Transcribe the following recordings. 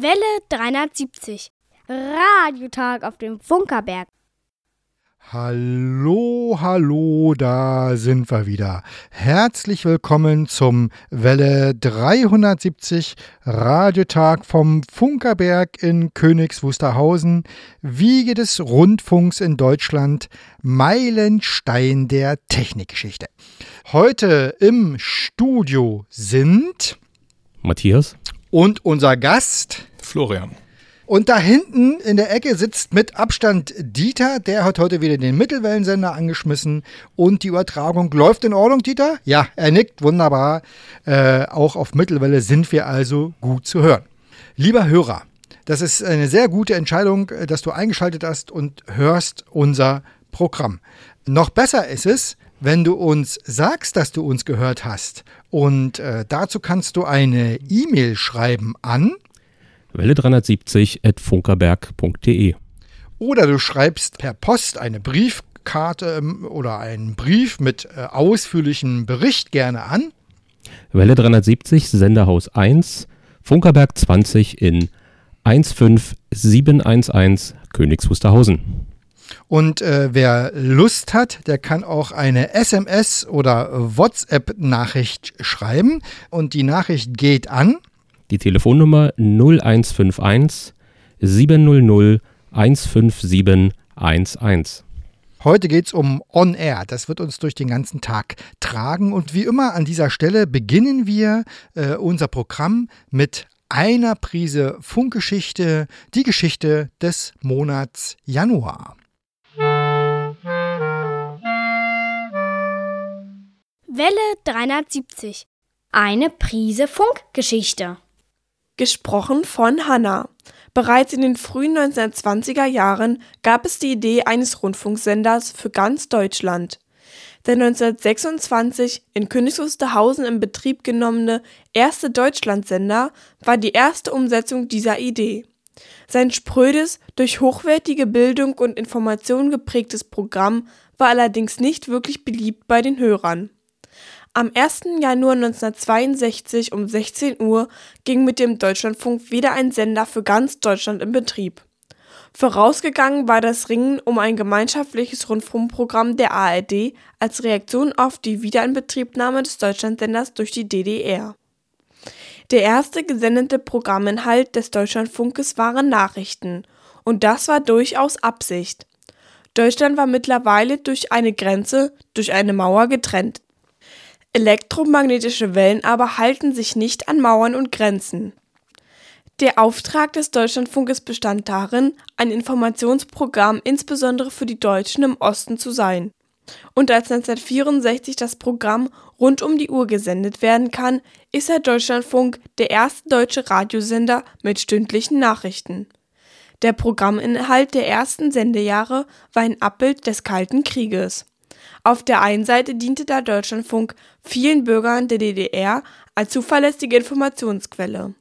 Welle 370. Radiotag auf dem Funkerberg. Hallo, hallo, da sind wir wieder. Herzlich willkommen zum Welle 370 Radiotag vom Funkerberg in Königs Wusterhausen, Wiege des Rundfunks in Deutschland, Meilenstein der Technikgeschichte. Heute im Studio sind Matthias und unser Gast Florian. Und da hinten in der Ecke sitzt mit Abstand Dieter, der hat heute wieder den Mittelwellensender angeschmissen und die Übertragung läuft in Ordnung, Dieter? Ja, er nickt, wunderbar. Äh, auch auf Mittelwelle sind wir also gut zu hören. Lieber Hörer, das ist eine sehr gute Entscheidung, äh, dass du eingeschaltet hast und hörst unser Programm. Noch besser ist es, wenn du uns sagst, dass du uns gehört hast. Und äh, dazu kannst du eine E-Mail schreiben an Welle 370 at funkerberg.de. Oder du schreibst per Post eine Briefkarte ähm, oder einen Brief mit äh, ausführlichem Bericht gerne an. Welle 370, Senderhaus 1, Funkerberg 20 in 15711 Königs Wusterhausen. Und äh, wer Lust hat, der kann auch eine SMS oder WhatsApp-Nachricht schreiben. Und die Nachricht geht an die Telefonnummer 0151 700 15711. Heute geht es um On Air. Das wird uns durch den ganzen Tag tragen. Und wie immer an dieser Stelle beginnen wir äh, unser Programm mit einer Prise Funkgeschichte, die Geschichte des Monats Januar. Welle 370. Eine Prise Funkgeschichte. Gesprochen von Hanna. Bereits in den frühen 1920er Jahren gab es die Idee eines Rundfunksenders für ganz Deutschland. Der 1926 in Königs Wusterhausen in Betrieb genommene erste Deutschlandsender war die erste Umsetzung dieser Idee. Sein sprödes, durch hochwertige Bildung und Information geprägtes Programm war allerdings nicht wirklich beliebt bei den Hörern. Am 1. Januar 1962 um 16 Uhr ging mit dem Deutschlandfunk wieder ein Sender für ganz Deutschland in Betrieb. Vorausgegangen war das Ringen um ein gemeinschaftliches Rundfunkprogramm der ARD als Reaktion auf die Wiederinbetriebnahme des Deutschlandsenders durch die DDR. Der erste gesendete Programminhalt des Deutschlandfunkes waren Nachrichten, und das war durchaus Absicht. Deutschland war mittlerweile durch eine Grenze, durch eine Mauer getrennt. Elektromagnetische Wellen aber halten sich nicht an Mauern und Grenzen. Der Auftrag des Deutschlandfunkes bestand darin, ein Informationsprogramm insbesondere für die Deutschen im Osten zu sein. Und als 1964 das Programm rund um die Uhr gesendet werden kann, ist der Deutschlandfunk der erste deutsche Radiosender mit stündlichen Nachrichten. Der Programminhalt der ersten Sendejahre war ein Abbild des Kalten Krieges. Auf der einen Seite diente der Deutschlandfunk vielen Bürgern der DDR als zuverlässige Informationsquelle.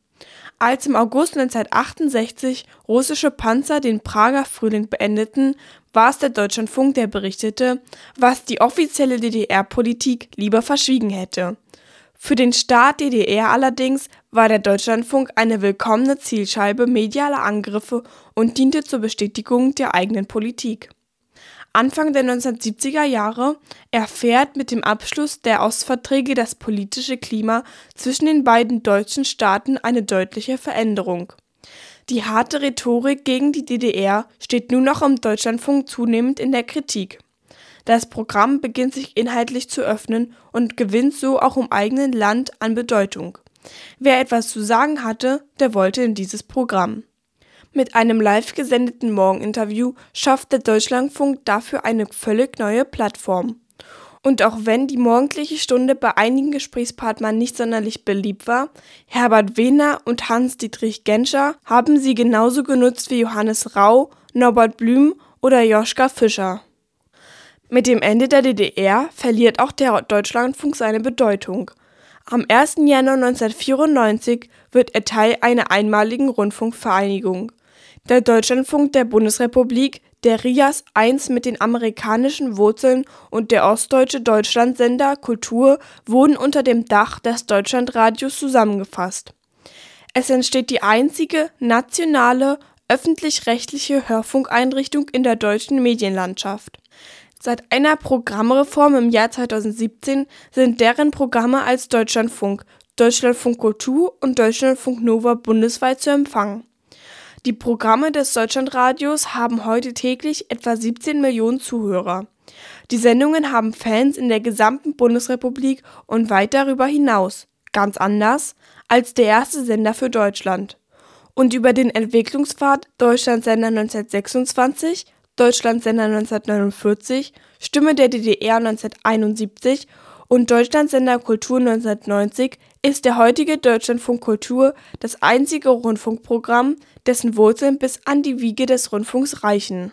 Als im August 1968 russische Panzer den Prager Frühling beendeten, war es der Deutschlandfunk, der berichtete, was die offizielle DDR-Politik lieber verschwiegen hätte. Für den Staat DDR allerdings war der Deutschlandfunk eine willkommene Zielscheibe medialer Angriffe und diente zur Bestätigung der eigenen Politik. Anfang der 1970er Jahre erfährt mit dem Abschluss der Ostverträge das politische Klima zwischen den beiden deutschen Staaten eine deutliche Veränderung. Die harte Rhetorik gegen die DDR steht nun noch im Deutschlandfunk zunehmend in der Kritik. Das Programm beginnt sich inhaltlich zu öffnen und gewinnt so auch im eigenen Land an Bedeutung. Wer etwas zu sagen hatte, der wollte in dieses Programm. Mit einem live gesendeten Morgeninterview schafft der Deutschlandfunk dafür eine völlig neue Plattform. Und auch wenn die morgendliche Stunde bei einigen Gesprächspartnern nicht sonderlich beliebt war, Herbert Wehner und Hans-Dietrich Genscher haben sie genauso genutzt wie Johannes Rau, Norbert Blüm oder Joschka Fischer. Mit dem Ende der DDR verliert auch der Deutschlandfunk seine Bedeutung. Am 1. Januar 1994 wird er Teil einer einmaligen Rundfunkvereinigung. Der Deutschlandfunk der Bundesrepublik, der RIAS 1 mit den amerikanischen Wurzeln und der ostdeutsche Deutschlandsender Kultur wurden unter dem Dach des Deutschlandradios zusammengefasst. Es entsteht die einzige nationale öffentlich-rechtliche Hörfunkeinrichtung in der deutschen Medienlandschaft. Seit einer Programmreform im Jahr 2017 sind deren Programme als Deutschlandfunk, Deutschlandfunk Kultur und Deutschlandfunk Nova bundesweit zu empfangen. Die Programme des Deutschlandradios haben heute täglich etwa 17 Millionen Zuhörer. Die Sendungen haben Fans in der gesamten Bundesrepublik und weit darüber hinaus, ganz anders als der erste Sender für Deutschland. Und über den Entwicklungspfad Deutschlandsender 1926, Deutschlandsender 1949, Stimme der DDR 1971 und Deutschlandsender Kultur 1990 ist der heutige Deutschlandfunk Kultur das einzige Rundfunkprogramm, dessen Wurzeln bis an die Wiege des Rundfunks reichen.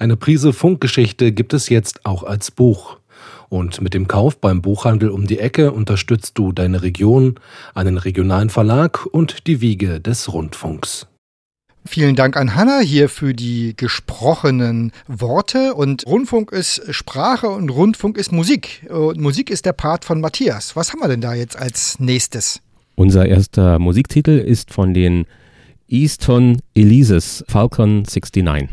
Eine Prise Funkgeschichte gibt es jetzt auch als Buch. Und mit dem Kauf beim Buchhandel um die Ecke unterstützt du deine Region, einen regionalen Verlag und die Wiege des Rundfunks. Vielen Dank an Hanna hier für die gesprochenen Worte. Und Rundfunk ist Sprache und Rundfunk ist Musik. Und Musik ist der Part von Matthias. Was haben wir denn da jetzt als nächstes? Unser erster Musiktitel ist von den Easton Elises Falcon 69.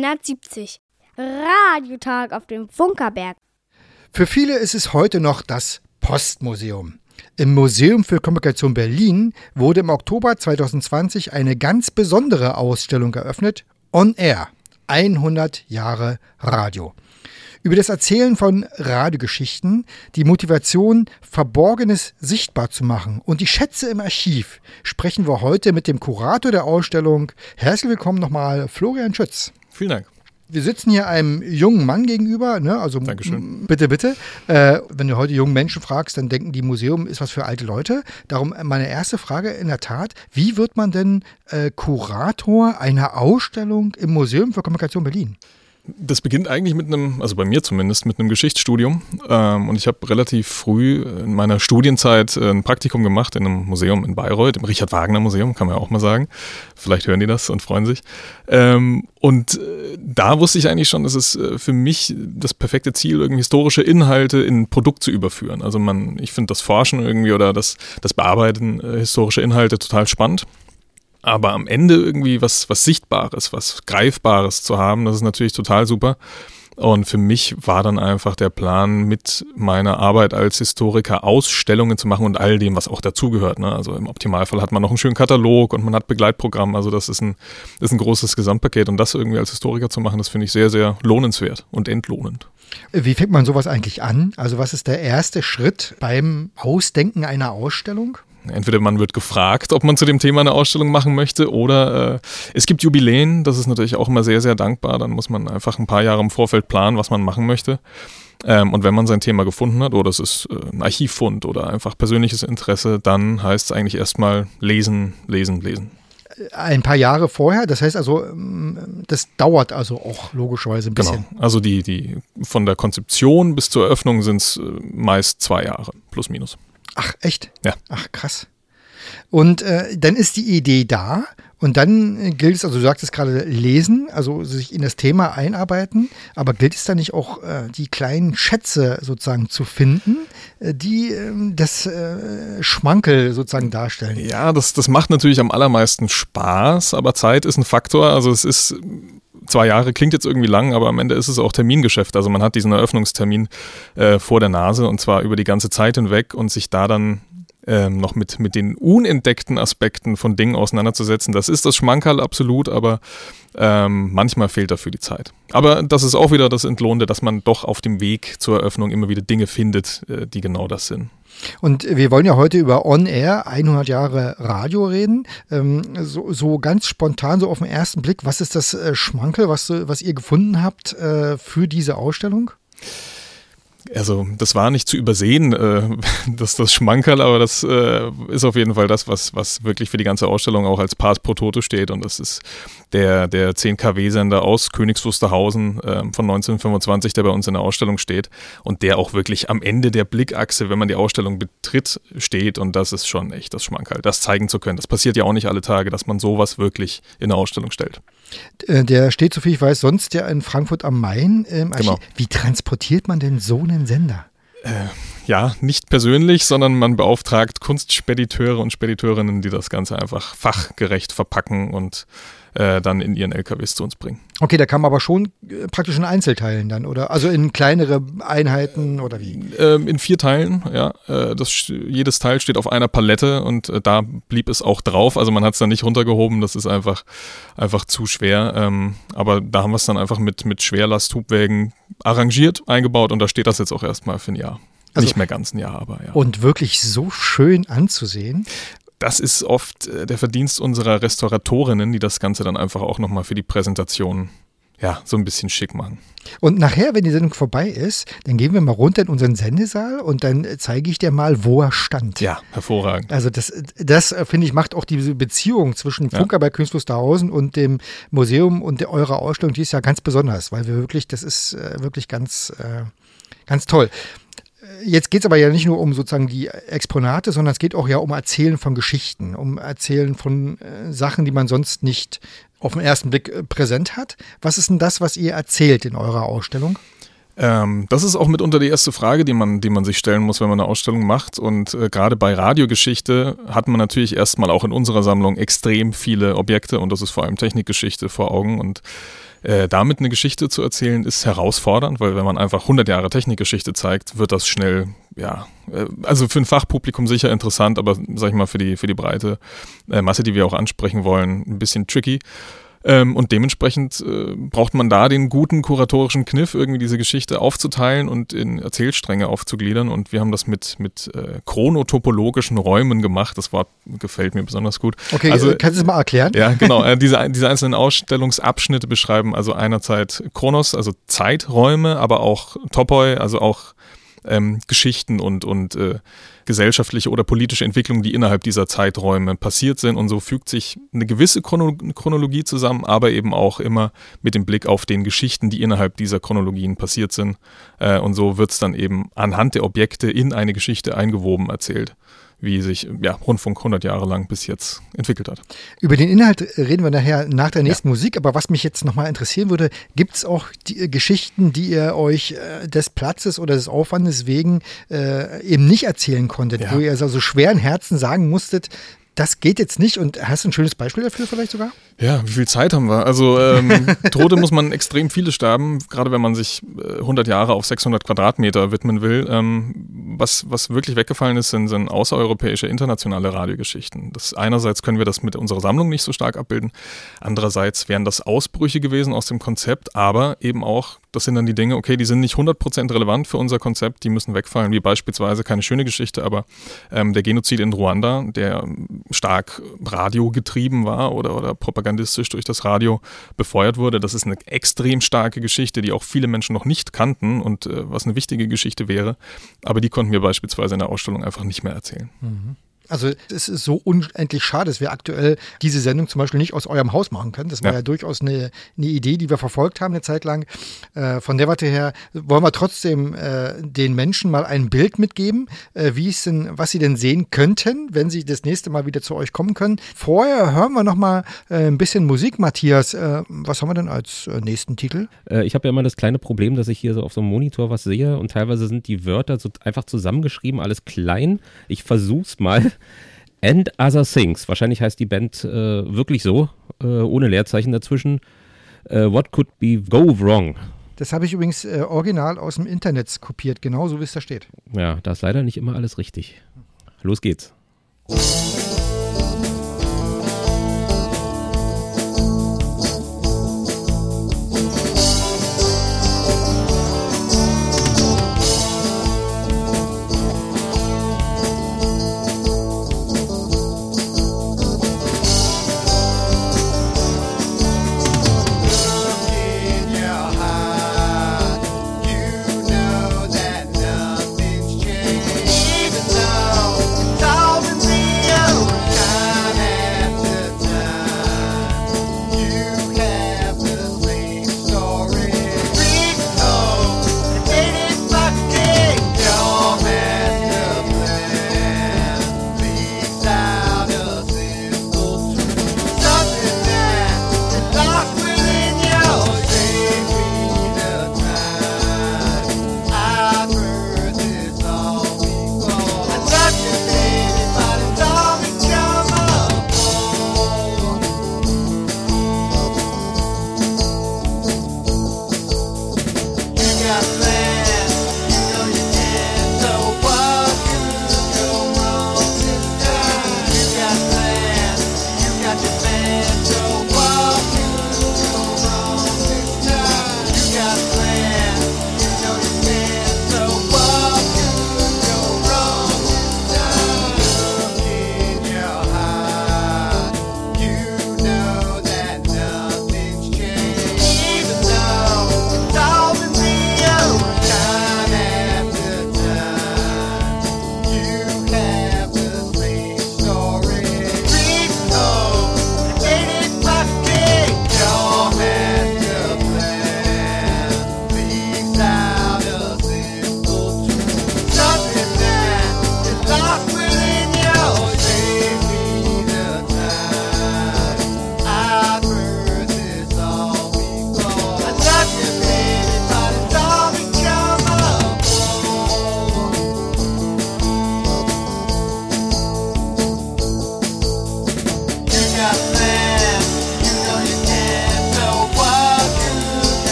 370. Radiotag auf dem Funkerberg. Für viele ist es heute noch das Postmuseum. Im Museum für Kommunikation Berlin wurde im Oktober 2020 eine ganz besondere Ausstellung eröffnet, On Air, 100 Jahre Radio. Über das Erzählen von Radiogeschichten, die Motivation, Verborgenes sichtbar zu machen und die Schätze im Archiv sprechen wir heute mit dem Kurator der Ausstellung. Herzlich willkommen nochmal, Florian Schütz. Vielen Dank. Wir sitzen hier einem jungen Mann gegenüber, ne? Also Dankeschön. bitte, bitte. Äh, wenn du heute jungen Menschen fragst, dann denken die Museum ist was für alte Leute. Darum meine erste Frage in der Tat: Wie wird man denn äh, Kurator einer Ausstellung im Museum für Kommunikation Berlin? Das beginnt eigentlich mit einem, also bei mir zumindest, mit einem Geschichtsstudium. Ähm, und ich habe relativ früh in meiner Studienzeit äh, ein Praktikum gemacht in einem Museum in Bayreuth, im Richard Wagner Museum, kann man ja auch mal sagen. Vielleicht hören die das und freuen sich. Ähm, und äh, da wusste ich eigentlich schon, dass es äh, für mich das perfekte Ziel, irgendwie historische Inhalte in ein Produkt zu überführen. Also man, ich finde das Forschen irgendwie oder das, das Bearbeiten historischer Inhalte total spannend. Aber am Ende irgendwie was, was Sichtbares, was Greifbares zu haben, das ist natürlich total super. Und für mich war dann einfach der Plan, mit meiner Arbeit als Historiker Ausstellungen zu machen und all dem, was auch dazugehört. Ne? Also im Optimalfall hat man noch einen schönen Katalog und man hat Begleitprogramm. Also das ist ein, ist ein großes Gesamtpaket. Und das irgendwie als Historiker zu machen, das finde ich sehr, sehr lohnenswert und entlohnend. Wie fängt man sowas eigentlich an? Also was ist der erste Schritt beim Ausdenken einer Ausstellung? Entweder man wird gefragt, ob man zu dem Thema eine Ausstellung machen möchte, oder äh, es gibt Jubiläen, das ist natürlich auch immer sehr, sehr dankbar. Dann muss man einfach ein paar Jahre im Vorfeld planen, was man machen möchte. Ähm, und wenn man sein Thema gefunden hat, oder es ist äh, ein Archivfund oder einfach persönliches Interesse, dann heißt es eigentlich erstmal lesen, lesen, lesen. Ein paar Jahre vorher, das heißt also, ähm, das dauert also auch logischerweise ein bisschen. Genau, also die, die von der Konzeption bis zur Eröffnung sind es äh, meist zwei Jahre, plus minus. Ach, echt? Ja. Ach, krass. Und äh, dann ist die Idee da und dann äh, gilt es, also du sagtest gerade lesen, also sich in das Thema einarbeiten, aber gilt es dann nicht auch, äh, die kleinen Schätze sozusagen zu finden, äh, die ähm, das äh, Schmankel sozusagen darstellen? Ja, das, das macht natürlich am allermeisten Spaß, aber Zeit ist ein Faktor. Also es ist zwei Jahre klingt jetzt irgendwie lang, aber am Ende ist es auch Termingeschäft. Also man hat diesen Eröffnungstermin äh, vor der Nase und zwar über die ganze Zeit hinweg und sich da dann ähm, noch mit, mit den unentdeckten Aspekten von Dingen auseinanderzusetzen. Das ist das Schmankerl absolut, aber ähm, manchmal fehlt dafür die Zeit. Aber das ist auch wieder das Entlohnte, dass man doch auf dem Weg zur Eröffnung immer wieder Dinge findet, äh, die genau das sind. Und wir wollen ja heute über On Air, 100 Jahre Radio reden. Ähm, so, so, ganz spontan, so auf den ersten Blick, was ist das äh, Schmankel, was, was ihr gefunden habt äh, für diese Ausstellung? Also das war nicht zu übersehen, äh, dass das Schmankerl, aber das äh, ist auf jeden Fall das, was, was wirklich für die ganze Ausstellung auch als Pass pro Toto steht. Und das ist der, der 10 kW-Sender aus Königs Wusterhausen äh, von 1925, der bei uns in der Ausstellung steht und der auch wirklich am Ende der Blickachse, wenn man die Ausstellung betritt, steht. Und das ist schon echt das Schmankerl, das zeigen zu können. Das passiert ja auch nicht alle Tage, dass man sowas wirklich in der Ausstellung stellt. Äh, der steht, soviel ich weiß, sonst ja in Frankfurt am Main im Archiv. Genau. Wie transportiert man denn so einen Sender? Äh, ja, nicht persönlich, sondern man beauftragt Kunstspediteure und Spediteurinnen, die das Ganze einfach fachgerecht verpacken und äh, dann in ihren LKWs zu uns bringen. Okay, da kann man aber schon äh, praktisch in Einzelteilen dann, oder? Also in kleinere Einheiten oder wie? Ähm, in vier Teilen, ja. Äh, das, jedes Teil steht auf einer Palette und da blieb es auch drauf. Also man hat es dann nicht runtergehoben, das ist einfach, einfach zu schwer. Ähm, aber da haben wir es dann einfach mit, mit Schwerlasthubwägen arrangiert, eingebaut und da steht das jetzt auch erstmal für ein Jahr. Also, nicht mehr ganz ein Jahr, aber ja. Und wirklich so schön anzusehen das ist oft äh, der Verdienst unserer Restauratorinnen, die das Ganze dann einfach auch nochmal für die Präsentation ja, so ein bisschen schick machen. Und nachher, wenn die Sendung vorbei ist, dann gehen wir mal runter in unseren Sendesaal und dann zeige ich dir mal, wo er stand. Ja, hervorragend. Also das, das äh, finde ich, macht auch diese Beziehung zwischen Funker ja. bei Wusterhausen und dem Museum und der, eurer Ausstellung, die ist ja ganz besonders, weil wir wirklich, das ist äh, wirklich ganz, äh, ganz toll jetzt geht es aber ja nicht nur um sozusagen die Exponate, sondern es geht auch ja um Erzählen von Geschichten, um Erzählen von äh, Sachen, die man sonst nicht auf den ersten Blick äh, präsent hat. Was ist denn das, was ihr erzählt in eurer Ausstellung? Ähm, das ist auch mitunter die erste Frage, die man, die man sich stellen muss, wenn man eine Ausstellung macht. Und äh, gerade bei Radiogeschichte hat man natürlich erstmal auch in unserer Sammlung extrem viele Objekte und das ist vor allem Technikgeschichte vor Augen. Und äh, damit eine Geschichte zu erzählen, ist herausfordernd, weil wenn man einfach 100 Jahre Technikgeschichte zeigt, wird das schnell, ja, äh, also für ein Fachpublikum sicher interessant, aber sag ich mal für die, für die breite äh, Masse, die wir auch ansprechen wollen, ein bisschen tricky. Ähm, und dementsprechend äh, braucht man da den guten kuratorischen Kniff, irgendwie diese Geschichte aufzuteilen und in Erzählstränge aufzugliedern. Und wir haben das mit, mit äh, chronotopologischen Räumen gemacht. Das Wort gefällt mir besonders gut. Okay, also, kannst du es mal erklären? Ja, genau. Äh, diese, diese einzelnen Ausstellungsabschnitte beschreiben also einerzeit Chronos, also Zeiträume, aber auch Topoi, also auch ähm, Geschichten und, und äh, gesellschaftliche oder politische Entwicklungen, die innerhalb dieser Zeiträume passiert sind. Und so fügt sich eine gewisse Chrono Chronologie zusammen, aber eben auch immer mit dem Blick auf den Geschichten, die innerhalb dieser Chronologien passiert sind. Äh, und so wird es dann eben anhand der Objekte in eine Geschichte eingewoben erzählt wie sich ja, Rundfunk 100 Jahre lang bis jetzt entwickelt hat. Über den Inhalt reden wir nachher nach der nächsten ja. Musik, aber was mich jetzt nochmal interessieren würde, gibt es auch die, äh, Geschichten, die ihr euch äh, des Platzes oder des Aufwandes wegen äh, eben nicht erzählen konntet, ja. wo ihr also schweren Herzen sagen musstet, das geht jetzt nicht und hast du ein schönes Beispiel dafür vielleicht sogar? Ja, wie viel Zeit haben wir? Also ähm, Tote muss man extrem viele sterben, gerade wenn man sich äh, 100 Jahre auf 600 Quadratmeter widmen will. Ähm, was, was wirklich weggefallen ist, sind, sind außereuropäische, internationale Radiogeschichten. Das, einerseits können wir das mit unserer Sammlung nicht so stark abbilden, andererseits wären das Ausbrüche gewesen aus dem Konzept, aber eben auch das sind dann die Dinge, okay, die sind nicht 100% relevant für unser Konzept, die müssen wegfallen, wie beispielsweise keine schöne Geschichte, aber ähm, der Genozid in Ruanda, der stark radiogetrieben war oder, oder propagandistisch durch das Radio befeuert wurde. Das ist eine extrem starke Geschichte, die auch viele Menschen noch nicht kannten und äh, was eine wichtige Geschichte wäre. Aber die konnten wir beispielsweise in der Ausstellung einfach nicht mehr erzählen. Mhm. Also es ist so unendlich schade, dass wir aktuell diese Sendung zum Beispiel nicht aus eurem Haus machen können. Das war ja, ja durchaus eine, eine, Idee, die wir verfolgt haben eine Zeit lang. Äh, von der Warte her wollen wir trotzdem äh, den Menschen mal ein Bild mitgeben, äh, wie es denn, was sie denn sehen könnten, wenn sie das nächste Mal wieder zu euch kommen können. Vorher hören wir noch mal äh, ein bisschen Musik, Matthias. Äh, was haben wir denn als äh, nächsten Titel? ich habe ja immer das kleine Problem, dass ich hier so auf so einem Monitor was sehe und teilweise sind die Wörter so einfach zusammengeschrieben, alles klein. Ich versuch's mal. And Other Things. Wahrscheinlich heißt die Band äh, wirklich so, äh, ohne Leerzeichen dazwischen. Äh, what could be go wrong? Das habe ich übrigens äh, original aus dem Internet kopiert, genauso wie es da steht. Ja, da ist leider nicht immer alles richtig. Los geht's. Welle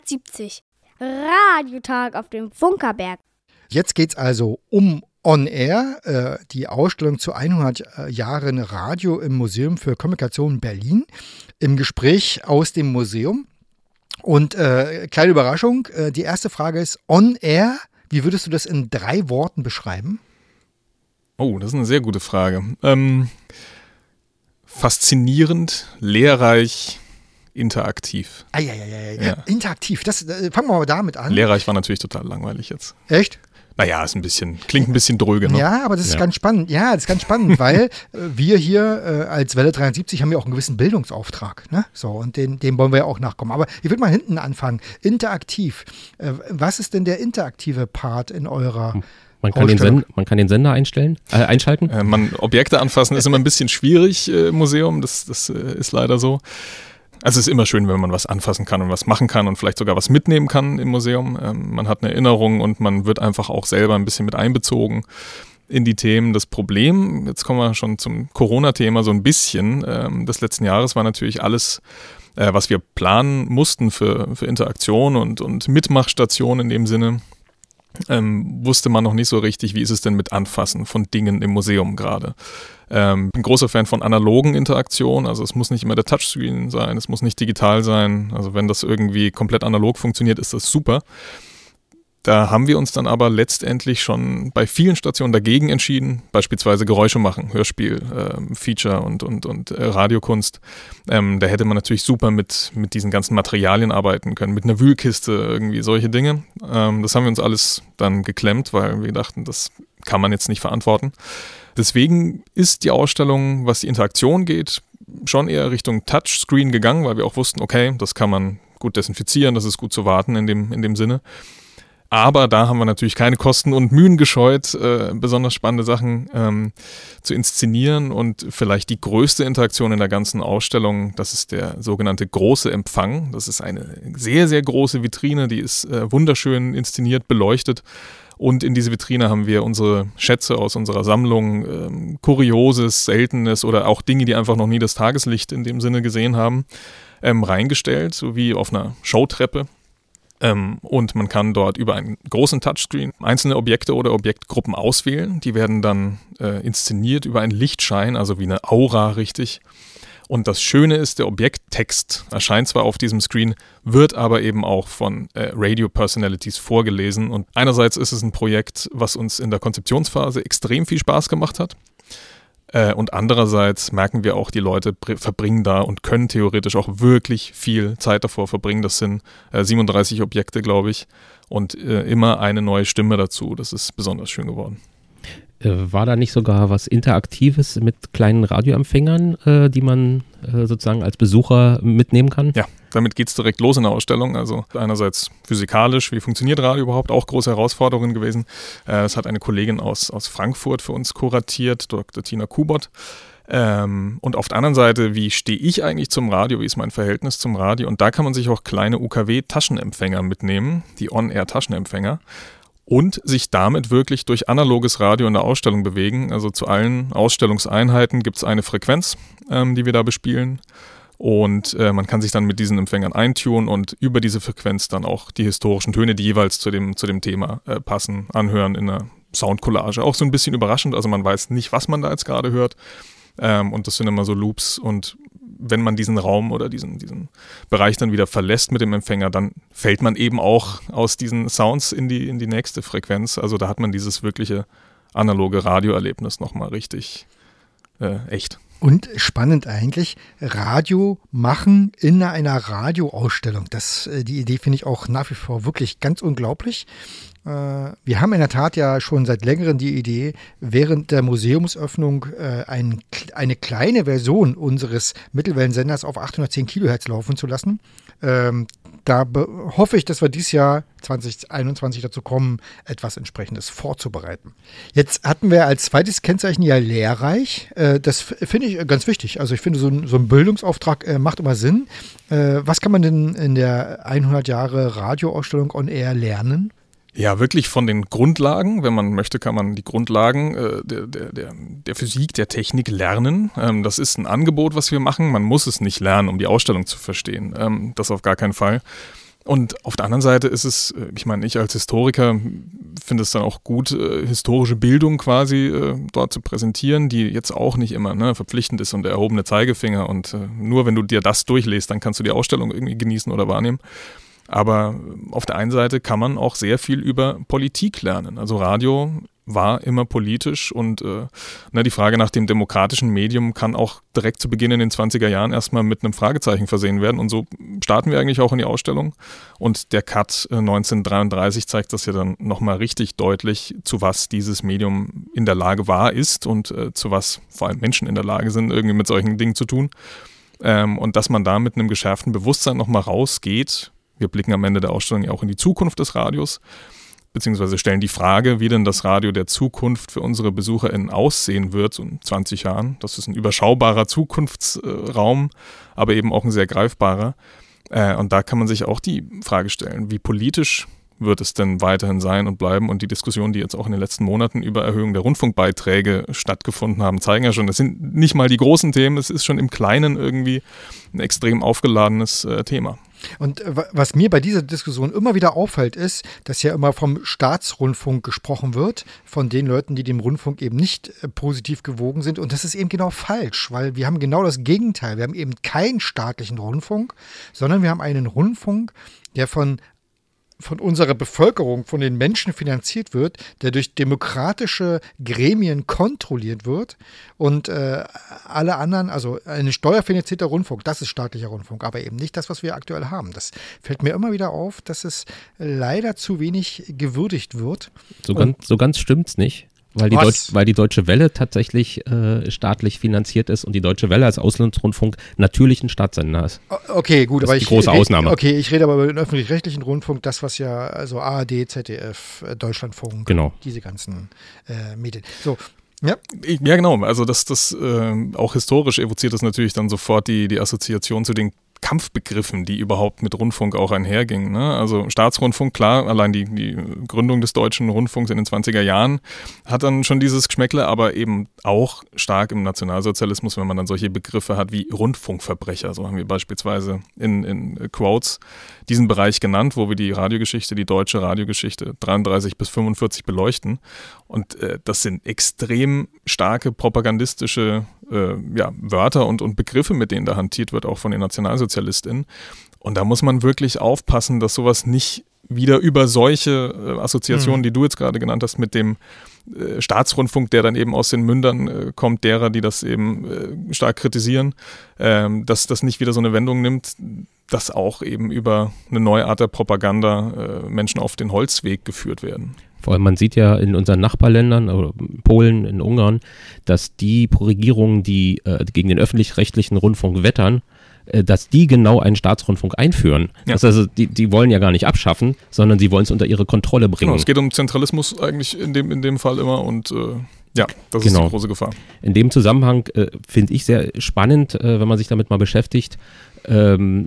370. Radiotag auf dem Funkerberg. Jetzt geht es also um On Air, äh, die Ausstellung zu 100 äh, Jahren Radio im Museum für Kommunikation Berlin, im Gespräch aus dem Museum. Und äh, kleine Überraschung, äh, die erste Frage ist On Air. Wie würdest du das in drei Worten beschreiben? Oh, das ist eine sehr gute Frage. Ähm, faszinierend, lehrreich, interaktiv. Ah, ja, ja, ja, ja. Interaktiv, das äh, fangen wir mal damit an. Lehrreich war natürlich total langweilig jetzt. Echt? Naja, ist ein bisschen, klingt ein bisschen dröge. Ne? Ja, aber das ist ja. ganz spannend. Ja, das ist ganz spannend, weil äh, wir hier äh, als Welle 73 haben ja auch einen gewissen Bildungsauftrag. Ne? So, und den, dem wollen wir ja auch nachkommen. Aber ich würde mal hinten anfangen. Interaktiv. Äh, was ist denn der interaktive Part in eurer hm. Man kann, den Sender, man kann den Sender einstellen, äh, einschalten. Äh, man, Objekte anfassen ist immer ein bisschen schwierig äh, im Museum, das, das ist leider so. Also es ist immer schön, wenn man was anfassen kann und was machen kann und vielleicht sogar was mitnehmen kann im Museum. Ähm, man hat eine Erinnerung und man wird einfach auch selber ein bisschen mit einbezogen in die Themen. Das Problem, jetzt kommen wir schon zum Corona-Thema so ein bisschen, ähm, des letzten Jahres war natürlich alles, äh, was wir planen mussten für, für Interaktion und, und Mitmachstation in dem Sinne, ähm, wusste man noch nicht so richtig, wie ist es denn mit Anfassen von Dingen im Museum gerade. Ähm, bin großer Fan von analogen Interaktionen, also es muss nicht immer der Touchscreen sein, es muss nicht digital sein. Also wenn das irgendwie komplett analog funktioniert, ist das super. Da haben wir uns dann aber letztendlich schon bei vielen Stationen dagegen entschieden, beispielsweise Geräusche machen, Hörspiel, äh, Feature und, und, und äh, Radiokunst. Ähm, da hätte man natürlich super mit, mit diesen ganzen Materialien arbeiten können, mit einer Wühlkiste, irgendwie solche Dinge. Ähm, das haben wir uns alles dann geklemmt, weil wir dachten, das kann man jetzt nicht verantworten. Deswegen ist die Ausstellung, was die Interaktion geht, schon eher Richtung Touchscreen gegangen, weil wir auch wussten, okay, das kann man gut desinfizieren, das ist gut zu warten in dem, in dem Sinne. Aber da haben wir natürlich keine Kosten und Mühen gescheut, äh, besonders spannende Sachen ähm, zu inszenieren. Und vielleicht die größte Interaktion in der ganzen Ausstellung, das ist der sogenannte große Empfang. Das ist eine sehr, sehr große Vitrine, die ist äh, wunderschön inszeniert, beleuchtet. Und in diese Vitrine haben wir unsere Schätze aus unserer Sammlung, ähm, Kurioses, Seltenes oder auch Dinge, die einfach noch nie das Tageslicht in dem Sinne gesehen haben, ähm, reingestellt, so wie auf einer Showtreppe. Ähm, und man kann dort über einen großen Touchscreen einzelne Objekte oder Objektgruppen auswählen. Die werden dann äh, inszeniert über einen Lichtschein, also wie eine Aura richtig. Und das Schöne ist, der Objekttext erscheint zwar auf diesem Screen, wird aber eben auch von äh, Radio-Personalities vorgelesen. Und einerseits ist es ein Projekt, was uns in der Konzeptionsphase extrem viel Spaß gemacht hat. Äh, und andererseits merken wir auch, die Leute verbringen da und können theoretisch auch wirklich viel Zeit davor verbringen. Das sind äh, 37 Objekte, glaube ich, und äh, immer eine neue Stimme dazu. Das ist besonders schön geworden. Äh, war da nicht sogar was Interaktives mit kleinen Radioempfängern, äh, die man äh, sozusagen als Besucher mitnehmen kann? Ja, damit geht es direkt los in der Ausstellung. Also einerseits physikalisch, wie funktioniert Radio überhaupt, auch große Herausforderung gewesen. Äh, das hat eine Kollegin aus, aus Frankfurt für uns kuratiert, Dr. Tina Kubot. Ähm, und auf der anderen Seite, wie stehe ich eigentlich zum Radio? Wie ist mein Verhältnis zum Radio? Und da kann man sich auch kleine UKW-Taschenempfänger mitnehmen, die On-Air-Taschenempfänger und sich damit wirklich durch analoges Radio in der Ausstellung bewegen. Also zu allen Ausstellungseinheiten gibt es eine Frequenz, ähm, die wir da bespielen. Und äh, man kann sich dann mit diesen Empfängern eintunen und über diese Frequenz dann auch die historischen Töne, die jeweils zu dem, zu dem Thema äh, passen, anhören in einer Soundcollage. Auch so ein bisschen überraschend, also man weiß nicht, was man da jetzt gerade hört. Ähm, und das sind immer so Loops und wenn man diesen Raum oder diesen, diesen Bereich dann wieder verlässt mit dem Empfänger, dann fällt man eben auch aus diesen Sounds in die, in die nächste Frequenz. Also da hat man dieses wirkliche analoge Radioerlebnis nochmal richtig äh, echt. Und spannend eigentlich, Radio machen in einer Radioausstellung. Das, äh, die Idee finde ich auch nach wie vor wirklich ganz unglaublich. Äh, wir haben in der Tat ja schon seit längerem die Idee, während der Museumsöffnung äh, ein, eine kleine Version unseres Mittelwellensenders auf 810 Kilohertz laufen zu lassen. Ähm, da hoffe ich, dass wir dieses Jahr 2021 dazu kommen, etwas entsprechendes vorzubereiten. Jetzt hatten wir als zweites Kennzeichen ja lehrreich. Äh, das finde ich ganz wichtig. Also ich finde, so ein, Bildungsauftrag macht immer Sinn. Was kann man denn in der 100 Jahre Radioausstellung on Air lernen? Ja, wirklich von den Grundlagen. Wenn man möchte, kann man die Grundlagen äh, der, der, der, Physik, der Technik lernen. Ähm, das ist ein Angebot, was wir machen. Man muss es nicht lernen, um die Ausstellung zu verstehen. Ähm, das auf gar keinen Fall. Und auf der anderen Seite ist es, äh, ich meine, ich als Historiker finde es dann auch gut, äh, historische Bildung quasi äh, dort zu präsentieren, die jetzt auch nicht immer ne, verpflichtend ist und der erhobene Zeigefinger. Und äh, nur wenn du dir das durchlässt, dann kannst du die Ausstellung irgendwie genießen oder wahrnehmen. Aber auf der einen Seite kann man auch sehr viel über Politik lernen. Also Radio war immer politisch und äh, ne, die Frage nach dem demokratischen Medium kann auch direkt zu Beginn in den 20er Jahren erstmal mit einem Fragezeichen versehen werden. Und so starten wir eigentlich auch in die Ausstellung. Und der Cut äh, 1933 zeigt das ja dann nochmal richtig deutlich, zu was dieses Medium in der Lage war, ist und äh, zu was vor allem Menschen in der Lage sind, irgendwie mit solchen Dingen zu tun. Ähm, und dass man da mit einem geschärften Bewusstsein nochmal rausgeht. Wir blicken am Ende der Ausstellung ja auch in die Zukunft des Radios beziehungsweise stellen die Frage, wie denn das Radio der Zukunft für unsere BesucherInnen aussehen wird, so in 20 Jahren. Das ist ein überschaubarer Zukunftsraum, aber eben auch ein sehr greifbarer. Äh, und da kann man sich auch die Frage stellen, wie politisch wird es denn weiterhin sein und bleiben? Und die Diskussionen, die jetzt auch in den letzten Monaten über Erhöhung der Rundfunkbeiträge stattgefunden haben, zeigen ja schon, das sind nicht mal die großen Themen, es ist schon im Kleinen irgendwie ein extrem aufgeladenes äh, Thema. Und was mir bei dieser Diskussion immer wieder auffällt, ist, dass ja immer vom Staatsrundfunk gesprochen wird, von den Leuten, die dem Rundfunk eben nicht äh, positiv gewogen sind. Und das ist eben genau falsch, weil wir haben genau das Gegenteil. Wir haben eben keinen staatlichen Rundfunk, sondern wir haben einen Rundfunk, der von von unserer Bevölkerung, von den Menschen finanziert wird, der durch demokratische Gremien kontrolliert wird und äh, alle anderen, also ein steuerfinanzierter Rundfunk, das ist staatlicher Rundfunk, aber eben nicht das, was wir aktuell haben. Das fällt mir immer wieder auf, dass es leider zu wenig gewürdigt wird. So, ganz, so ganz stimmt's nicht. Weil die, Deutsch, weil die Deutsche Welle tatsächlich äh, staatlich finanziert ist und die Deutsche Welle als Auslandsrundfunk natürlich ein Staatssender ist. Okay, gut, das aber ist ich. Die große Ausnahme. Okay, ich rede aber über den öffentlich-rechtlichen Rundfunk, das, was ja, also ARD, ZDF, äh, Deutschlandfunk, genau. diese ganzen äh, Medien. So, ja. ja, genau. Also das, das äh, auch historisch evoziert das natürlich dann sofort die, die Assoziation zu den Kampfbegriffen, die überhaupt mit Rundfunk auch einhergingen. Ne? Also Staatsrundfunk, klar, allein die, die Gründung des deutschen Rundfunks in den 20er Jahren hat dann schon dieses Geschmäckle, aber eben auch stark im Nationalsozialismus, wenn man dann solche Begriffe hat wie Rundfunkverbrecher. So haben wir beispielsweise in, in Quotes diesen Bereich genannt, wo wir die Radiogeschichte, die deutsche Radiogeschichte 33 bis 45 beleuchten. Und äh, das sind extrem starke propagandistische äh, ja, Wörter und, und Begriffe, mit denen da hantiert wird, auch von den NationalsozialistInnen. Und da muss man wirklich aufpassen, dass sowas nicht wieder über solche äh, Assoziationen, mhm. die du jetzt gerade genannt hast, mit dem äh, Staatsrundfunk, der dann eben aus den Mündern äh, kommt, derer, die das eben äh, stark kritisieren, ähm, dass das nicht wieder so eine Wendung nimmt, dass auch eben über eine neue Art der Propaganda äh, Menschen auf den Holzweg geführt werden. Vor allem, man sieht ja in unseren Nachbarländern, oder Polen, in Ungarn, dass die Regierungen, die äh, gegen den öffentlich-rechtlichen Rundfunk wettern, äh, dass die genau einen Staatsrundfunk einführen. Ja. Das also, die, die wollen ja gar nicht abschaffen, sondern sie wollen es unter ihre Kontrolle bringen. Genau, es geht um Zentralismus eigentlich in dem, in dem Fall immer und äh, ja, das genau. ist die genau. große Gefahr. In dem Zusammenhang äh, finde ich sehr spannend, äh, wenn man sich damit mal beschäftigt, ähm,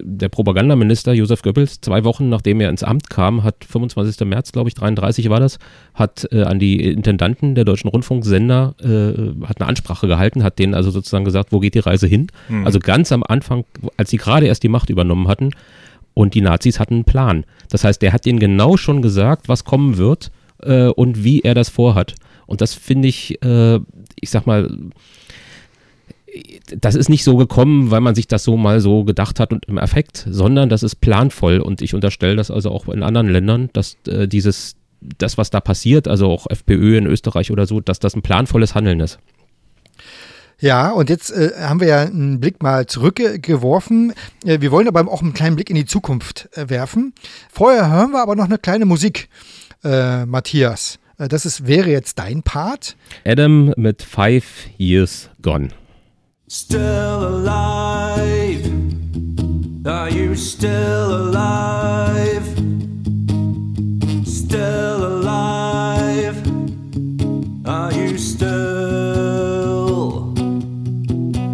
der Propagandaminister Josef Goebbels, zwei Wochen nachdem er ins Amt kam, hat 25. März, glaube ich, 33 war das, hat äh, an die Intendanten der deutschen Rundfunksender äh, hat eine Ansprache gehalten, hat denen also sozusagen gesagt, wo geht die Reise hin? Mhm. Also ganz am Anfang, als sie gerade erst die Macht übernommen hatten und die Nazis hatten einen Plan. Das heißt, der hat denen genau schon gesagt, was kommen wird äh, und wie er das vorhat. Und das finde ich, äh, ich sag mal, das ist nicht so gekommen, weil man sich das so mal so gedacht hat und im Effekt, sondern das ist planvoll und ich unterstelle das also auch in anderen Ländern, dass äh, dieses, das, was da passiert, also auch FPÖ in Österreich oder so, dass das ein planvolles Handeln ist. Ja, und jetzt äh, haben wir ja einen Blick mal zurückgeworfen. Äh, wir wollen aber auch einen kleinen Blick in die Zukunft äh, werfen. Vorher hören wir aber noch eine kleine Musik, äh, Matthias. Äh, das ist, wäre jetzt dein Part. Adam mit Five Years Gone. Still alive? Are you still alive? Still alive? Are you still?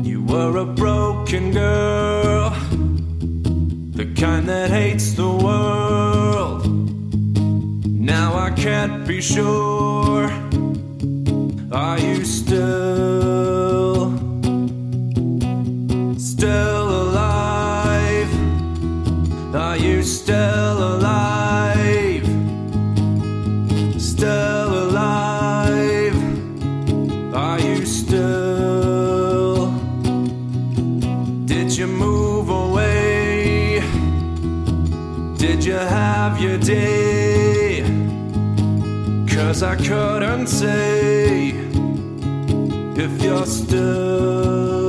You were a broken girl, the kind that hates the world. Now I can't be sure. Are you still, still alive? Are you still alive? Still alive? Are you still? Did you move away? Did you have your day? Cause I couldn't say if you're still,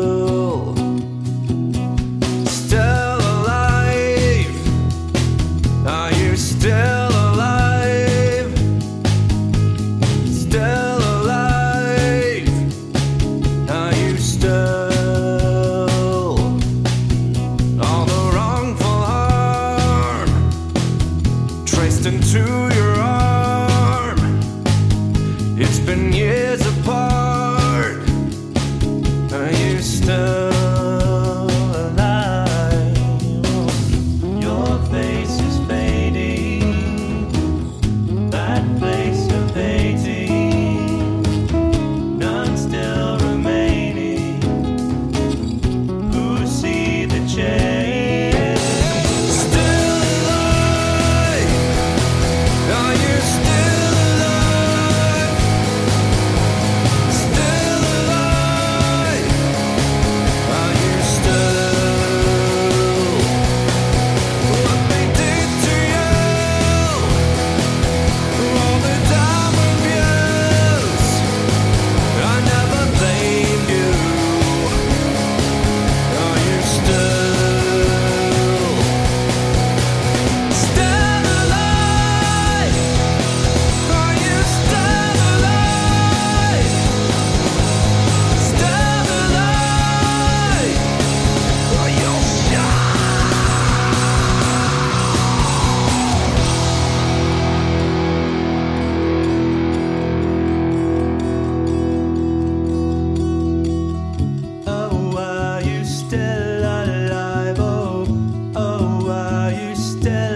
tell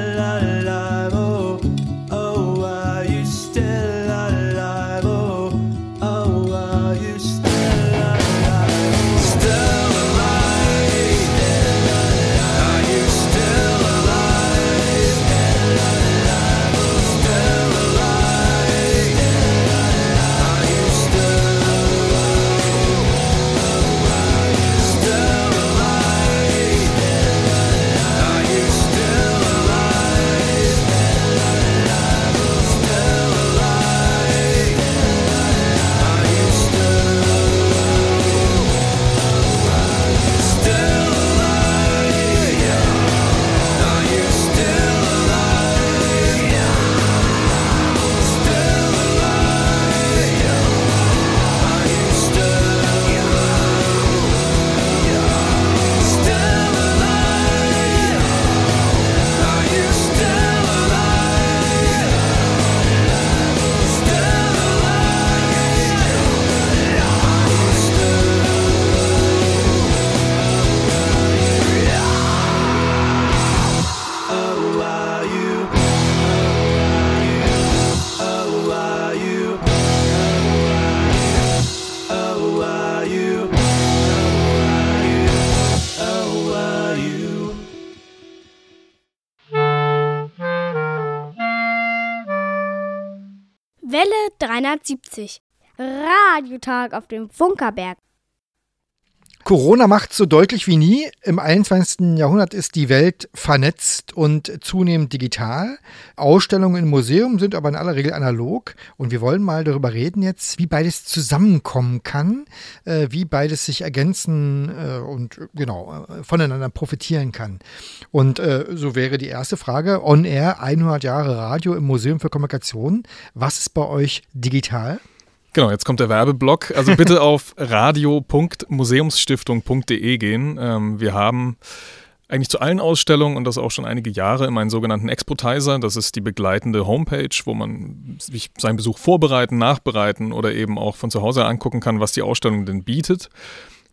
170. Radiotag auf dem Funkerberg. Corona macht so deutlich wie nie. Im 21. Jahrhundert ist die Welt vernetzt und zunehmend digital. Ausstellungen im Museum sind aber in aller Regel analog. Und wir wollen mal darüber reden jetzt, wie beides zusammenkommen kann, äh, wie beides sich ergänzen äh, und äh, genau voneinander profitieren kann. Und so wäre die erste Frage, On Air, 100 Jahre Radio im Museum für Kommunikation. Was ist bei euch digital? Genau, jetzt kommt der Werbeblock. Also bitte auf radio.museumsstiftung.de gehen. Ähm, wir haben eigentlich zu allen Ausstellungen und das auch schon einige Jahre immer einen sogenannten Exportizer. Das ist die begleitende Homepage, wo man sich seinen Besuch vorbereiten, nachbereiten oder eben auch von zu Hause angucken kann, was die Ausstellung denn bietet.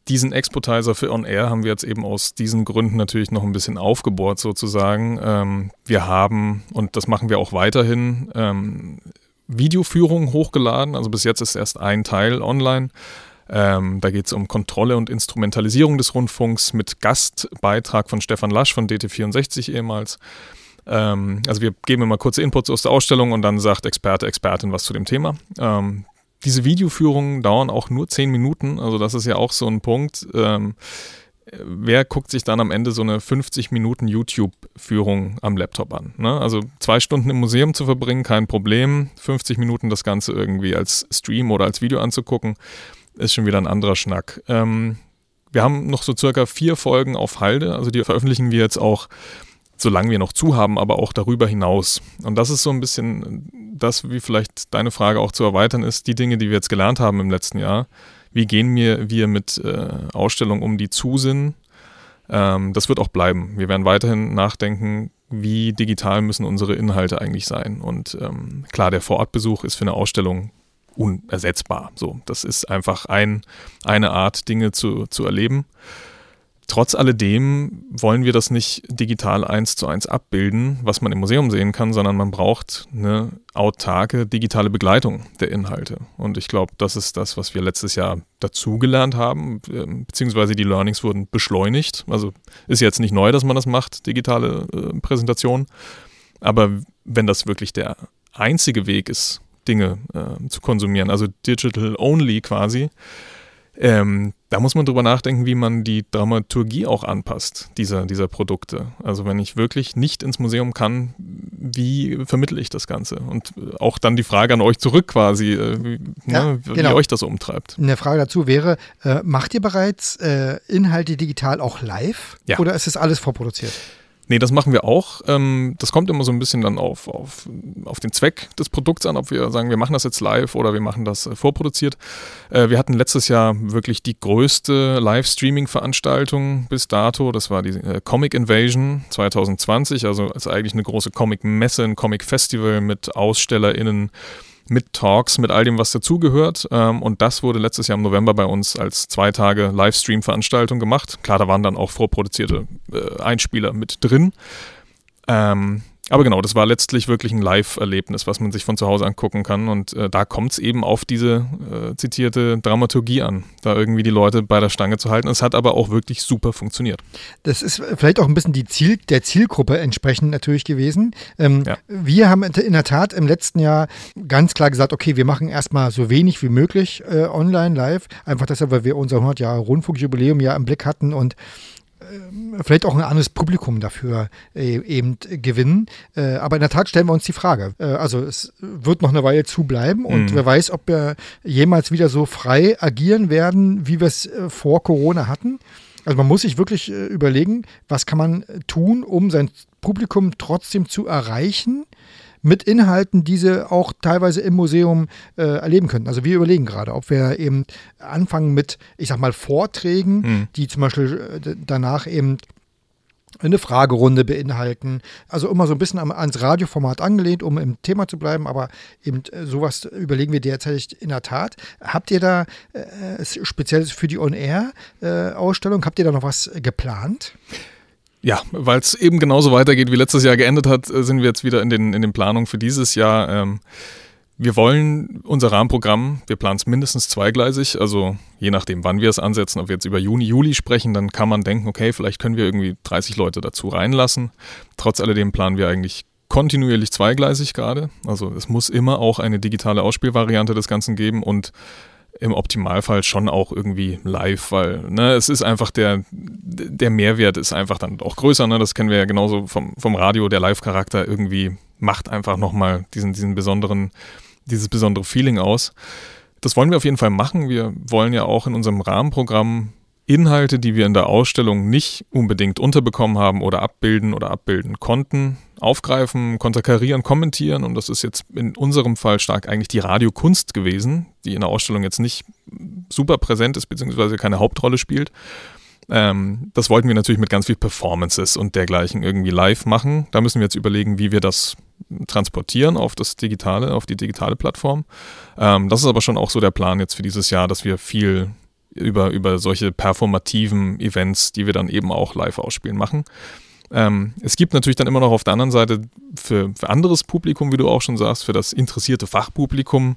diesen Exportizer für On Air haben wir jetzt eben aus diesen Gründen natürlich noch ein bisschen aufgebohrt sozusagen. Ähm, wir haben, und das machen wir auch weiterhin, ähm, Videoführungen hochgeladen. Also bis jetzt ist erst ein Teil online. Ähm, da geht es um Kontrolle und Instrumentalisierung des Rundfunks mit Gastbeitrag von Stefan Lasch von DT64 ehemals. Ähm, also wir geben immer kurze Inputs aus der Ausstellung und dann sagt Experte, Expertin was zu dem Thema. Ähm, diese Videoführungen dauern auch nur zehn Minuten, also das ist ja auch so ein Punkt. Wer guckt sich dann am Ende so eine 50 Minuten YouTube-Führung am Laptop an? Ne? Also zwei Stunden im Museum zu verbringen, kein Problem. 50 Minuten das Ganze irgendwie als Stream oder als Video anzugucken, ist schon wieder ein anderer Schnack. Ähm, wir haben noch so circa vier Folgen auf Halde, also die veröffentlichen wir jetzt auch solange wir noch zu haben, aber auch darüber hinaus. Und das ist so ein bisschen das, wie vielleicht deine Frage auch zu erweitern ist, die Dinge, die wir jetzt gelernt haben im letzten Jahr. Wie gehen wir, wir mit äh, Ausstellungen um, die zu sind? Ähm, das wird auch bleiben. Wir werden weiterhin nachdenken, wie digital müssen unsere Inhalte eigentlich sein. Und ähm, klar, der Vorortbesuch ist für eine Ausstellung unersetzbar. So, das ist einfach ein, eine Art, Dinge zu, zu erleben. Trotz alledem wollen wir das nicht digital eins zu eins abbilden, was man im Museum sehen kann, sondern man braucht eine autarke digitale Begleitung der Inhalte. Und ich glaube, das ist das, was wir letztes Jahr dazugelernt haben, ähm, beziehungsweise die Learnings wurden beschleunigt. Also ist jetzt nicht neu, dass man das macht, digitale äh, Präsentation. Aber wenn das wirklich der einzige Weg ist, Dinge äh, zu konsumieren, also digital only quasi, ähm, da muss man drüber nachdenken, wie man die Dramaturgie auch anpasst, dieser, dieser Produkte. Also wenn ich wirklich nicht ins Museum kann, wie vermittle ich das Ganze? Und auch dann die Frage an euch zurück quasi, äh, wie, ja, ne, genau. wie euch das umtreibt. Eine Frage dazu wäre, äh, macht ihr bereits äh, Inhalte digital auch live? Ja. Oder ist es alles vorproduziert? Nee, das machen wir auch. Ähm, das kommt immer so ein bisschen dann auf, auf, auf den Zweck des Produkts an, ob wir sagen, wir machen das jetzt live oder wir machen das äh, vorproduziert. Äh, wir hatten letztes Jahr wirklich die größte Live-Streaming-Veranstaltung bis dato. Das war die äh, Comic Invasion 2020. Also ist eigentlich eine große Comic-Messe, ein Comic-Festival mit AusstellerInnen mit Talks, mit all dem, was dazugehört. Ähm, und das wurde letztes Jahr im November bei uns als zwei Tage Livestream-Veranstaltung gemacht. Klar, da waren dann auch vorproduzierte äh, Einspieler mit drin. Ähm, aber genau, das war letztlich wirklich ein Live-Erlebnis, was man sich von zu Hause angucken kann. Und äh, da kommt es eben auf diese äh, zitierte Dramaturgie an, da irgendwie die Leute bei der Stange zu halten. Es hat aber auch wirklich super funktioniert. Das ist vielleicht auch ein bisschen die Ziel, der Zielgruppe entsprechend natürlich gewesen. Ähm, ja. Wir haben in der Tat im letzten Jahr ganz klar gesagt, okay, wir machen erstmal so wenig wie möglich äh, online, live. Einfach deshalb, weil wir unser 100 Jahre Rundfunkjubiläum ja im Blick hatten und äh, vielleicht auch ein anderes Publikum dafür äh, eben gewinnen. Äh, aber in der Tat stellen wir uns die Frage. Äh, also es wird noch eine Weile zubleiben und mhm. wer weiß, ob wir jemals wieder so frei agieren werden, wie wir es vor Corona hatten. Also man muss sich wirklich überlegen, was kann man tun, um sein Publikum trotzdem zu erreichen mit Inhalten, die sie auch teilweise im Museum äh, erleben können. Also wir überlegen gerade, ob wir eben anfangen mit, ich sag mal, Vorträgen, mhm. die zum Beispiel äh, danach eben eine Fragerunde beinhalten. Also immer so ein bisschen ans Radioformat angelehnt, um im Thema zu bleiben, aber eben äh, sowas überlegen wir derzeit in der Tat. Habt ihr da äh, speziell für die On-Air-Ausstellung, äh, habt ihr da noch was geplant? Ja, weil es eben genauso weitergeht, wie letztes Jahr geendet hat, äh, sind wir jetzt wieder in den, in den Planungen für dieses Jahr. Ähm, wir wollen unser Rahmenprogramm, wir planen es mindestens zweigleisig, also je nachdem, wann wir es ansetzen, ob wir jetzt über Juni, Juli sprechen, dann kann man denken, okay, vielleicht können wir irgendwie 30 Leute dazu reinlassen. Trotz alledem planen wir eigentlich kontinuierlich zweigleisig gerade. Also es muss immer auch eine digitale Ausspielvariante des Ganzen geben und im Optimalfall schon auch irgendwie live, weil ne, es ist einfach der, der Mehrwert ist einfach dann auch größer. Ne? Das kennen wir ja genauso vom, vom Radio. Der Live-Charakter irgendwie macht einfach nochmal diesen, diesen besonderen, dieses besondere Feeling aus. Das wollen wir auf jeden Fall machen. Wir wollen ja auch in unserem Rahmenprogramm Inhalte, die wir in der Ausstellung nicht unbedingt unterbekommen haben oder abbilden oder abbilden konnten, aufgreifen, konterkarieren, kommentieren. Und das ist jetzt in unserem Fall stark eigentlich die Radiokunst gewesen, die in der Ausstellung jetzt nicht super präsent ist, beziehungsweise keine Hauptrolle spielt. Ähm, das wollten wir natürlich mit ganz viel Performances und dergleichen irgendwie live machen. Da müssen wir jetzt überlegen, wie wir das transportieren auf das digitale, auf die digitale Plattform. Ähm, das ist aber schon auch so der Plan jetzt für dieses Jahr, dass wir viel über, über solche performativen Events, die wir dann eben auch live ausspielen, machen. Ähm, es gibt natürlich dann immer noch auf der anderen Seite für, für anderes Publikum, wie du auch schon sagst, für das interessierte Fachpublikum,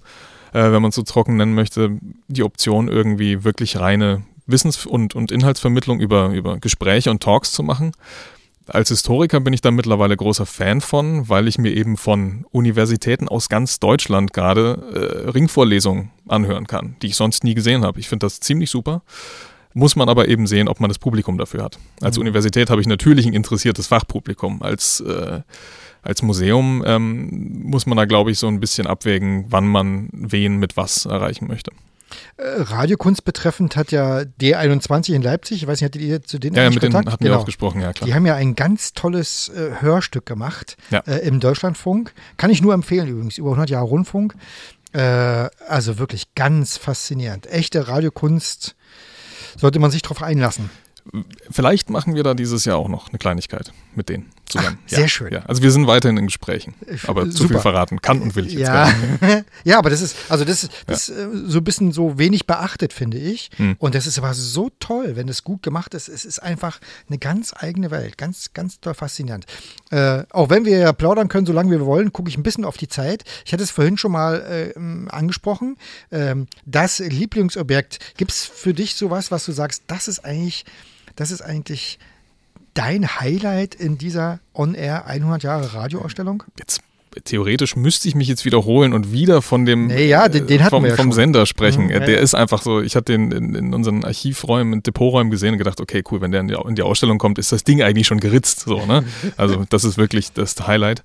äh, wenn man es so trocken nennen möchte, die Option irgendwie wirklich reine Wissens- und, und Inhaltsvermittlung über, über Gespräche und Talks zu machen. Als Historiker bin ich da mittlerweile großer Fan von, weil ich mir eben von Universitäten aus ganz Deutschland gerade äh, Ringvorlesungen anhören kann, die ich sonst nie gesehen habe. Ich finde das ziemlich super. Muss man aber eben sehen, ob man das Publikum dafür hat. Als Mhm. Universität habe ich natürlich ein interessiertes Fachpublikum. Als, äh, als Museum ähm, muss man da, glaube ich, so ein bisschen abwägen, wann man wen mit was erreichen möchte. Äh, Radiokunst betreffend hat ja D21 in Leipzig, ich weiß nicht, hattet ihr zu denen Ja, ja mit denen Kontakt? hatten wir auch gesprochen, ja klar. Die haben ja ein ganz tolles äh, Hörstück gemacht Ja. äh, im Deutschlandfunk. Kann ich nur empfehlen übrigens, über 100 Jahre Rundfunk. Äh, also wirklich ganz faszinierend. Echte Radiokunst sollte man sich drauf einlassen. Vielleicht machen wir da dieses Jahr auch noch eine Kleinigkeit mit denen zusammen. Ach, sehr schön. Ja. Also wir sind weiterhin in Gesprächen. Ich- Aber zu super. viel verraten kann und will ich jetzt ja. gar nicht. ja, aber das ist, also das ist, das ist äh, so ein bisschen so wenig beachtet, finde ich. Hm. Und das ist aber so toll, wenn es gut gemacht ist. Es ist einfach eine ganz eigene Welt. Ganz, ganz toll faszinierend. Äh, auch wenn wir ja plaudern können, solange wir wollen, gucke ich ein bisschen auf die Zeit. Ich hatte es vorhin schon mal äh, angesprochen. Ähm, das Lieblingsobjekt, gibt es für dich sowas, was du sagst, das ist eigentlich, das ist eigentlich dein Highlight in dieser On-Air 100 Jahre Radioausstellung? Jetzt theoretisch müsste ich mich jetzt wiederholen und wieder von dem Nee, ja, den- den vom, ja vom. Sender sprechen. Mhm, ja, der ja. ist einfach so, ich hatte den in, in unseren Archivräumen, in Depoträumen gesehen und gedacht, okay, cool, wenn der in die, in die Ausstellung kommt, ist das Ding eigentlich schon geritzt. So, ne? Also das ist wirklich das Highlight.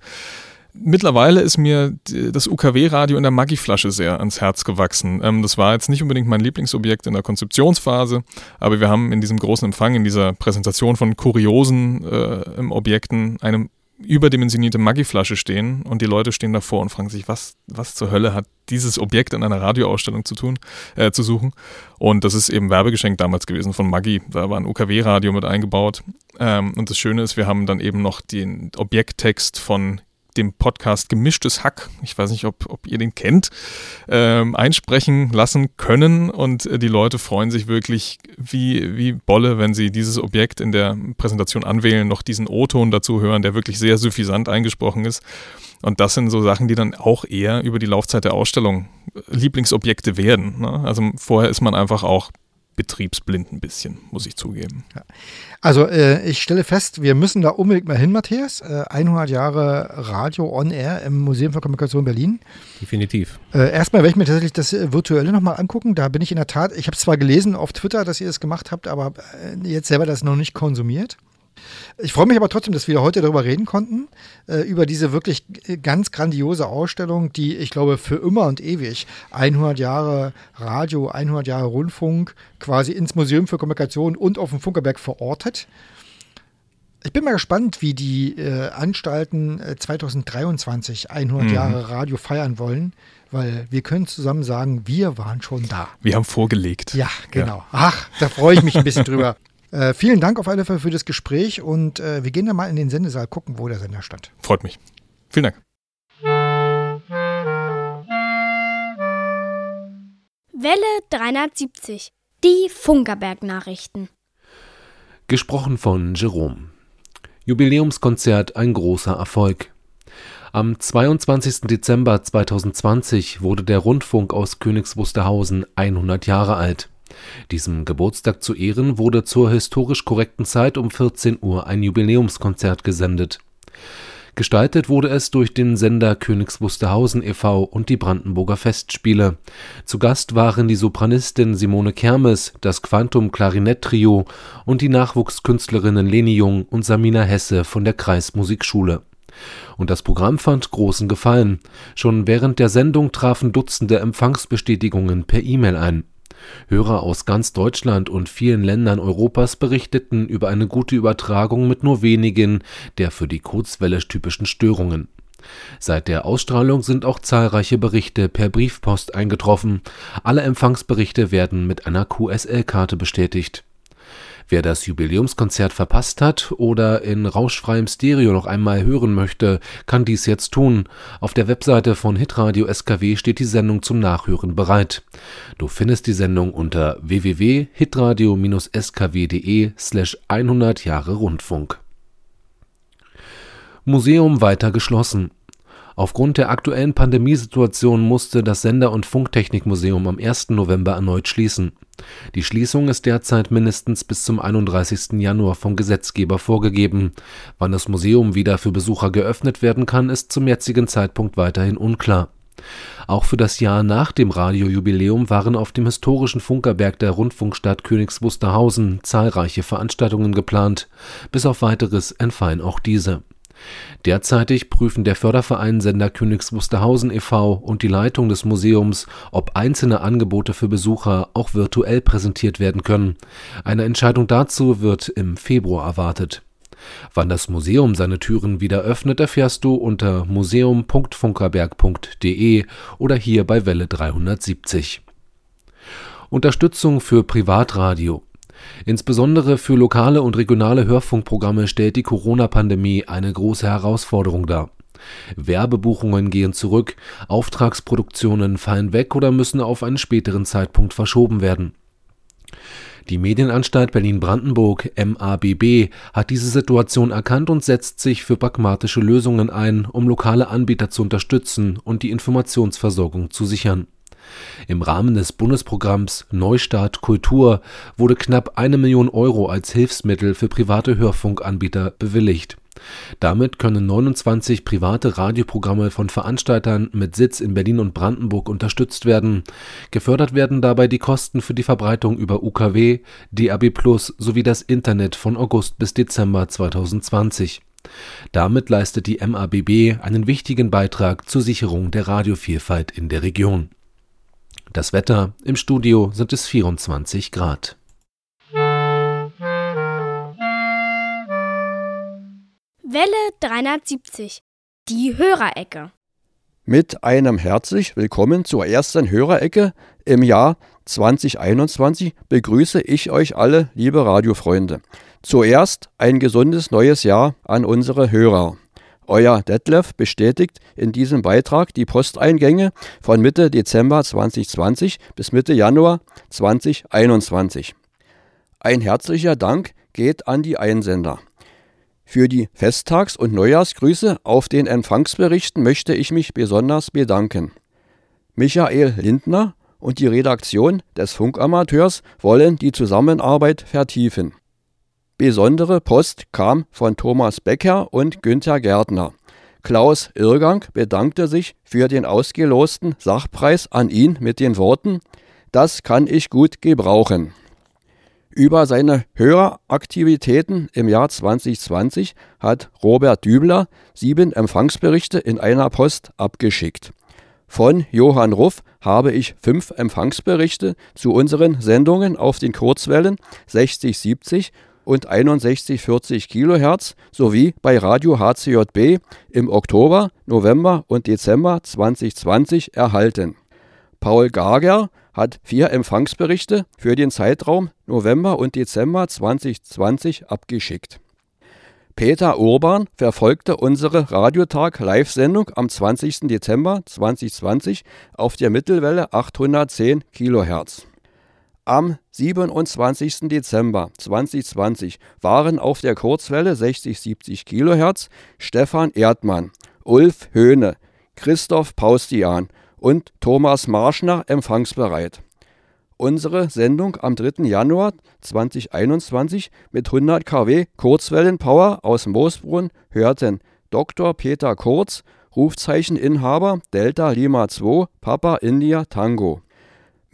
Mittlerweile ist mir das UKW-Radio in der Maggi-Flasche sehr ans Herz gewachsen. Ähm, das war jetzt nicht unbedingt mein Lieblingsobjekt in der Konzeptionsphase, aber wir haben in diesem großen Empfang, in dieser Präsentation von kuriosen äh, Objekten eine überdimensionierte Maggi-Flasche stehen und die Leute stehen davor und fragen sich, was, was zur Hölle hat dieses Objekt in einer Radioausstellung zu tun, äh, zu suchen. Und das ist eben Werbegeschenk damals gewesen von Maggi. Da war ein UKW-Radio mit eingebaut. Ähm, und das Schöne ist, wir haben dann eben noch den Objekttext von dem Podcast Gemischtes Hack, ich weiß nicht, ob, ob ihr den kennt, ähm, einsprechen lassen können und äh, die Leute freuen sich wirklich wie, wie Bolle, wenn sie dieses Objekt in der Präsentation anwählen, noch diesen O-Ton dazu hören, der wirklich sehr suffisant eingesprochen ist. Und das sind so Sachen, die dann auch eher über die Laufzeit der Ausstellung äh, Lieblingsobjekte werden. Ne? Also vorher ist man einfach auch betriebsblind ein bisschen, muss ich zugeben. Also äh, ich stelle fest, wir müssen da unbedingt mal hin, Matthias. Äh, 100 Jahre Radio on Air im Museum für Kommunikation Berlin. Definitiv. Äh, erstmal werde ich mir tatsächlich das äh, Virtuelle nochmal angucken. Da bin ich in der Tat, ich habe zwar gelesen auf Twitter, dass ihr das gemacht habt, aber äh, jetzt selber das noch nicht konsumiert. Ich freue mich aber trotzdem, dass wir heute darüber reden konnten, äh, über diese wirklich äh, ganz grandiose Ausstellung, die ich glaube für immer und ewig 100 Jahre Radio, 100 Jahre Rundfunk quasi ins Museum für Kommunikation und auf dem Funkerberg verortet. Ich bin mal gespannt, wie die äh, Anstalten äh, 2023 100 Mhm. Jahre Radio feiern wollen, weil wir können zusammen sagen, wir waren schon da. Wir haben vorgelegt. Ja, genau. Ach, da freue ich mich ein bisschen drüber. Äh, vielen Dank auf alle Fälle für das Gespräch und äh, wir gehen dann mal in den Sendesaal gucken, wo der Sender stand. Freut mich. Vielen Dank. Welle 370. Die Funkerberg-Nachrichten. Gesprochen von Jerome. Jubiläumskonzert ein großer Erfolg. Am 22. Dezember 2020 wurde der Rundfunk aus Königs Wusterhausen 100 Jahre alt. Diesem Geburtstag zu Ehren wurde zur historisch korrekten Zeit um 14 Uhr ein Jubiläumskonzert gesendet. Gestaltet wurde es durch den Sender Königs Wusterhausen e.V. und die Brandenburger Festspiele. Zu Gast waren die Sopranistin Simone Kermes, das Quantum Klarinett Trio und die Nachwuchskünstlerinnen Leni Jung und Samina Hesse von der Kreismusikschule. Und das Programm fand großen Gefallen. Schon während der Sendung trafen Dutzende Empfangsbestätigungen per E-Mail ein. Hörer aus ganz Deutschland und vielen Ländern Europas berichteten über eine gute Übertragung mit nur wenigen der für die Kurzwelle typischen Störungen. Seit der Ausstrahlung sind auch zahlreiche Berichte per Briefpost eingetroffen. Alle Empfangsberichte werden mit einer QSL-Karte bestätigt. Wer das Jubiläumskonzert verpasst hat oder in rauschfreiem Stereo noch einmal hören möchte, kann dies jetzt tun. Auf der Webseite von Hitradio SKW steht die Sendung zum Nachhören bereit. Du findest die Sendung unter www.hitradio-skw.de slash 100 Jahre Rundfunk. Museum weiter geschlossen. Aufgrund der aktuellen Pandemiesituation musste das Sender und Funktechnikmuseum am 1. November erneut schließen. Die Schließung ist derzeit mindestens bis zum 31. Januar vom Gesetzgeber vorgegeben. Wann das Museum wieder für Besucher geöffnet werden kann, ist zum jetzigen Zeitpunkt weiterhin unklar. Auch für das Jahr nach dem Radiojubiläum waren auf dem historischen Funkerberg der Rundfunkstadt Königs Wusterhausen zahlreiche Veranstaltungen geplant. Bis auf weiteres entfallen auch diese. Derzeitig prüfen der Förderverein Sender Königs Wusterhausen e.V. und die Leitung des Museums, ob einzelne Angebote für Besucher auch virtuell präsentiert werden können. Eine Entscheidung dazu wird im Februar erwartet. Wann das Museum seine Türen wieder öffnet, erfährst du unter museum.funkerberg.de oder hier bei Welle 370. Unterstützung für Privatradio Insbesondere für lokale und regionale Hörfunkprogramme stellt die Corona-Pandemie eine große Herausforderung dar. Werbebuchungen gehen zurück, Auftragsproduktionen fallen weg oder müssen auf einen späteren Zeitpunkt verschoben werden. Die Medienanstalt Berlin-Brandenburg MABB hat diese Situation erkannt und setzt sich für pragmatische Lösungen ein, um lokale Anbieter zu unterstützen und die Informationsversorgung zu sichern im Rahmen des Bundesprogramms Neustart Kultur wurde knapp eine Million Euro als Hilfsmittel für private Hörfunkanbieter bewilligt. Damit können 29 private Radioprogramme von Veranstaltern mit Sitz in Berlin und Brandenburg unterstützt werden. Gefördert werden dabei die Kosten für die Verbreitung über UKW, DAB+ sowie das Internet von August bis Dezember 2020. Damit leistet die MABB einen wichtigen Beitrag zur Sicherung der Radiovielfalt in der Region das Wetter: Im Studio sind es 24 Grad. Welle 370. Die Hörerecke. Mit einem herzlich willkommen zur ersten Hörerecke im Jahr 2021 begrüße ich euch alle, liebe Radiofreunde. Zuerst ein gesundes neues Jahr an unsere Hörer. Euer Detlef bestätigt in diesem Beitrag die Posteingänge von Mitte Dezember 2020 bis Mitte Januar 2021. Ein herzlicher Dank geht an die Einsender. Für die Festtags- und Neujahrsgrüße auf den Empfangsberichten möchte ich mich besonders bedanken. Michael Lindner und die Redaktion des Funkamateurs wollen die Zusammenarbeit vertiefen. Besondere Post kam von Thomas Becker und Günther Gärtner. Klaus Irrgang bedankte sich für den ausgelosten Sachpreis an ihn mit den Worten Das kann ich gut gebrauchen. Über seine Höreraktivitäten im Jahr 2020 hat Robert Dübler sieben Empfangsberichte in einer Post abgeschickt. Von Johann Ruff habe ich fünf Empfangsberichte zu unseren Sendungen auf den Kurzwellen 6070 und 6140 kHz sowie bei Radio HCJB im Oktober, November und Dezember 2020 erhalten. Paul Gager hat vier Empfangsberichte für den Zeitraum November und Dezember 2020 abgeschickt. Peter Urban verfolgte unsere Radiotag-Live-Sendung am 20. Dezember 2020 auf der Mittelwelle 810 kHz. Am 27. Dezember 2020 waren auf der Kurzwelle 60-70 kHz Stefan Erdmann, Ulf Höhne, Christoph Paustian und Thomas Marschner empfangsbereit. Unsere Sendung am 3. Januar 2021 mit 100 kW Kurzwellenpower aus Moosbrunn hörten Dr. Peter Kurz, Rufzeicheninhaber Delta Lima 2 Papa India Tango.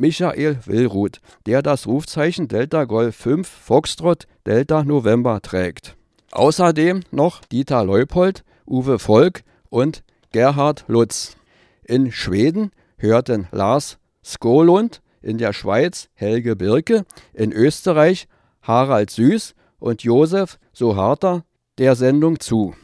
Michael Willruth, der das Rufzeichen Delta Golf 5 Foxtrot Delta November trägt. Außerdem noch Dieter Leupold, Uwe Volk und Gerhard Lutz. In Schweden hörten Lars Skolund, in der Schweiz Helge Birke, in Österreich Harald Süß und Josef Soharter der Sendung zu.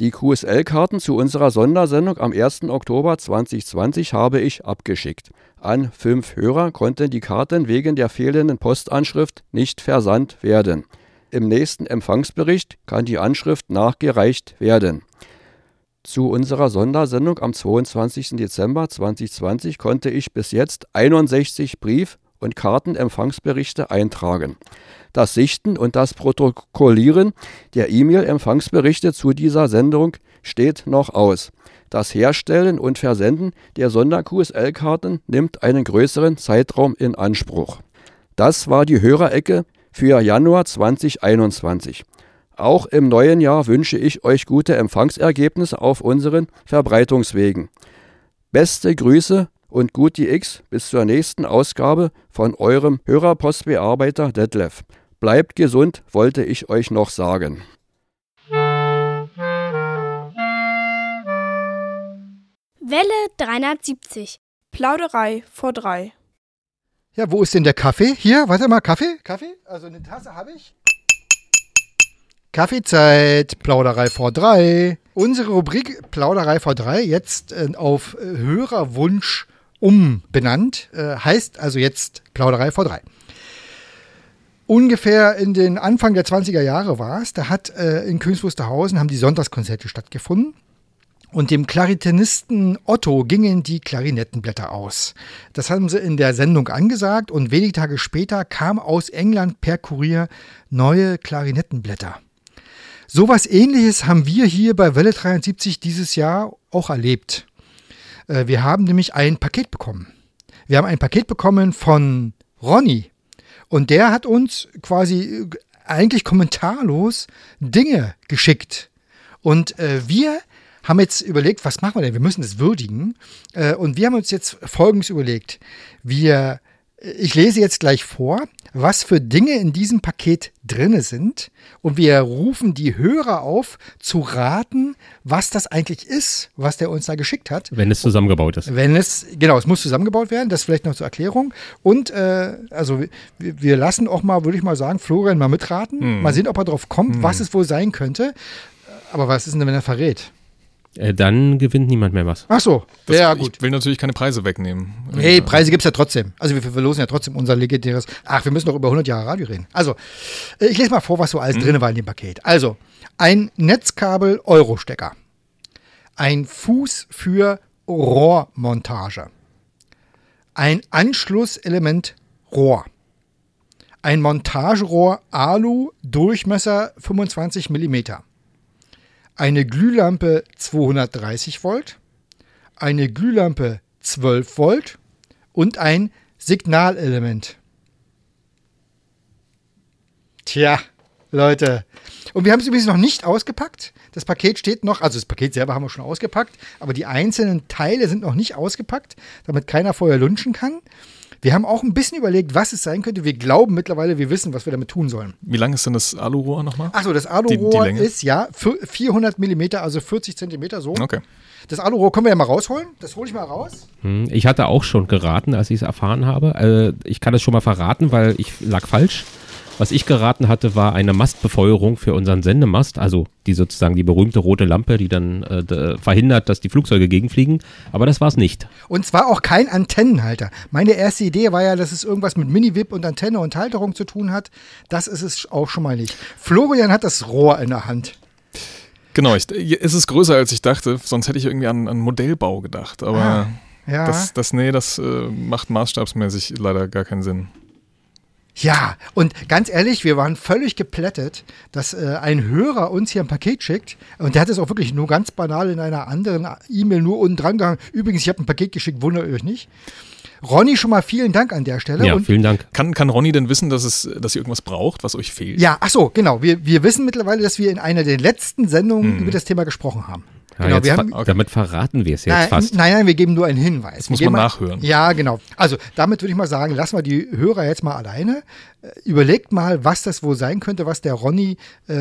Die QSL-Karten zu unserer Sondersendung am 1. Oktober 2020 habe ich abgeschickt. An fünf Hörer konnten die Karten wegen der fehlenden Postanschrift nicht versandt werden. Im nächsten Empfangsbericht kann die Anschrift nachgereicht werden. Zu unserer Sondersendung am 22. Dezember 2020 konnte ich bis jetzt 61 Brief- und Kartenempfangsberichte eintragen. Das Sichten und das Protokollieren der E-Mail-Empfangsberichte zu dieser Sendung steht noch aus. Das Herstellen und Versenden der Sonder-QSL-Karten nimmt einen größeren Zeitraum in Anspruch. Das war die Hörerecke für Januar 2021. Auch im neuen Jahr wünsche ich euch gute Empfangsergebnisse auf unseren Verbreitungswegen. Beste Grüße und Guti X bis zur nächsten Ausgabe von eurem Hörerpostbearbeiter Detlef. Bleibt gesund, wollte ich euch noch sagen. Welle 370. Plauderei vor drei. Ja, wo ist denn der Kaffee? Hier, warte mal, Kaffee? Kaffee? Also eine Tasse habe ich. Kaffeezeit, Plauderei vor drei. Unsere Rubrik Plauderei vor drei, jetzt äh, auf äh, Hörerwunsch umbenannt, äh, heißt also jetzt Plauderei vor drei. Ungefähr in den Anfang der 20er Jahre war es, da hat äh, in Königs Wusterhausen haben die Sonntagskonzerte stattgefunden. Und dem Klarinettenisten Otto gingen die Klarinettenblätter aus. Das haben sie in der Sendung angesagt und wenige Tage später kam aus England per Kurier neue Klarinettenblätter. Sowas ähnliches haben wir hier bei Welle 73 dieses Jahr auch erlebt. Äh, wir haben nämlich ein Paket bekommen. Wir haben ein Paket bekommen von Ronny. Und der hat uns quasi äh, eigentlich kommentarlos Dinge geschickt. Und äh, wir haben jetzt überlegt, was machen wir denn? Wir müssen das würdigen. Äh, und wir haben uns jetzt Folgendes überlegt. Wir, ich lese jetzt gleich vor, was für Dinge in diesem Paket drinne sind. Und wir rufen die Hörer auf, zu raten, was das eigentlich ist, was der uns da geschickt hat. Wenn es zusammengebaut ist. Wenn es, genau, es muss zusammengebaut werden, das vielleicht noch zur Erklärung. Und äh, also wir, wir lassen auch mal, würde ich mal sagen, Florian mal mitraten. Hm. Mal sehen, ob er drauf kommt, Hm. was es wohl sein könnte. Aber was ist denn, wenn er verrät? Äh, dann gewinnt niemand mehr was. Ach so, Das, ja gut. Ich will natürlich keine Preise wegnehmen. Nee, Äh, Preise gibt es ja trotzdem. Also wir verlosen ja trotzdem unser legendäres. Ach, wir müssen doch über 100 Jahre Radio reden. Also, äh, ich lese mal vor, was so alles drin war in dem Paket. Also, ein Netzkabel Euro-Stecker. Ein Fuß für Rohrmontage. Ein Anschlusselement Rohr. Ein Montagerohr Alu, Durchmesser 25 mm. Eine Glühlampe 230 Volt eine Glühlampe 12 Volt und ein Signalelement. Tja, Leute. Und wir haben es übrigens noch nicht ausgepackt. Das Paket steht noch, also das Paket selber haben wir schon ausgepackt, aber die einzelnen Teile sind noch nicht ausgepackt, damit keiner vorher lunchen kann. Wir haben auch ein bisschen überlegt, was es sein könnte. Wir glauben mittlerweile, wir wissen, was wir damit tun sollen. Wie lang ist denn das Alurohr nochmal? Achso, das Alurohr die ist ja für 400 Millimeter, also 40 Zentimeter so. Okay. Das Alurohr können wir ja mal rausholen. Das hole ich mal raus. Hm, Ich hatte auch schon geraten, als ich es erfahren habe. Äh, Ich kann es schon mal verraten, weil ich lag falsch. Was ich geraten hatte, war eine Mastbefeuerung für unseren Sendemast, also die sozusagen die berühmte rote Lampe, die dann äh, verhindert, dass die Flugzeuge gegenfliegen. Aber das war es nicht. Und zwar auch kein Antennenhalter. Meine erste Idee war ja, dass es irgendwas mit Mini-Wip und Antenne und Halterung zu tun hat. Das ist es auch schon mal nicht. Florian hat das Rohr in der Hand. Genau, ich, es ist größer als ich dachte, sonst hätte ich irgendwie an, an Modellbau gedacht. Aber Ah, Ja. das, das, nee, das äh, macht maßstabsmäßig leider gar keinen Sinn. Ja, und ganz ehrlich, wir waren völlig geplättet, dass äh, ein Hörer uns hier ein Paket schickt. Und der hat es auch wirklich nur ganz banal in einer anderen E-Mail nur unten dran gehangen. Übrigens, ich habe ein Paket geschickt, wundert euch nicht. Ronny, schon mal vielen Dank an der Stelle. Ja, und vielen Dank. Kann, kann Ronny denn wissen, dass, es, dass ihr irgendwas braucht, was euch fehlt? ja, ach so, genau. Wir, wir wissen mittlerweile, dass wir in einer der letzten Sendungen Hm. über das Thema gesprochen haben. Ja, genau, wir ver- haben, Damit verraten wir es jetzt nein, fast. nein, nein, wir geben nur einen Hinweis. Das muss man mal- nachhören. Ja, genau. Also damit würde ich mal sagen, lassen wir die Hörer jetzt mal alleine. Äh, Überlegt mal, was das wohl sein könnte, was der Ronny äh,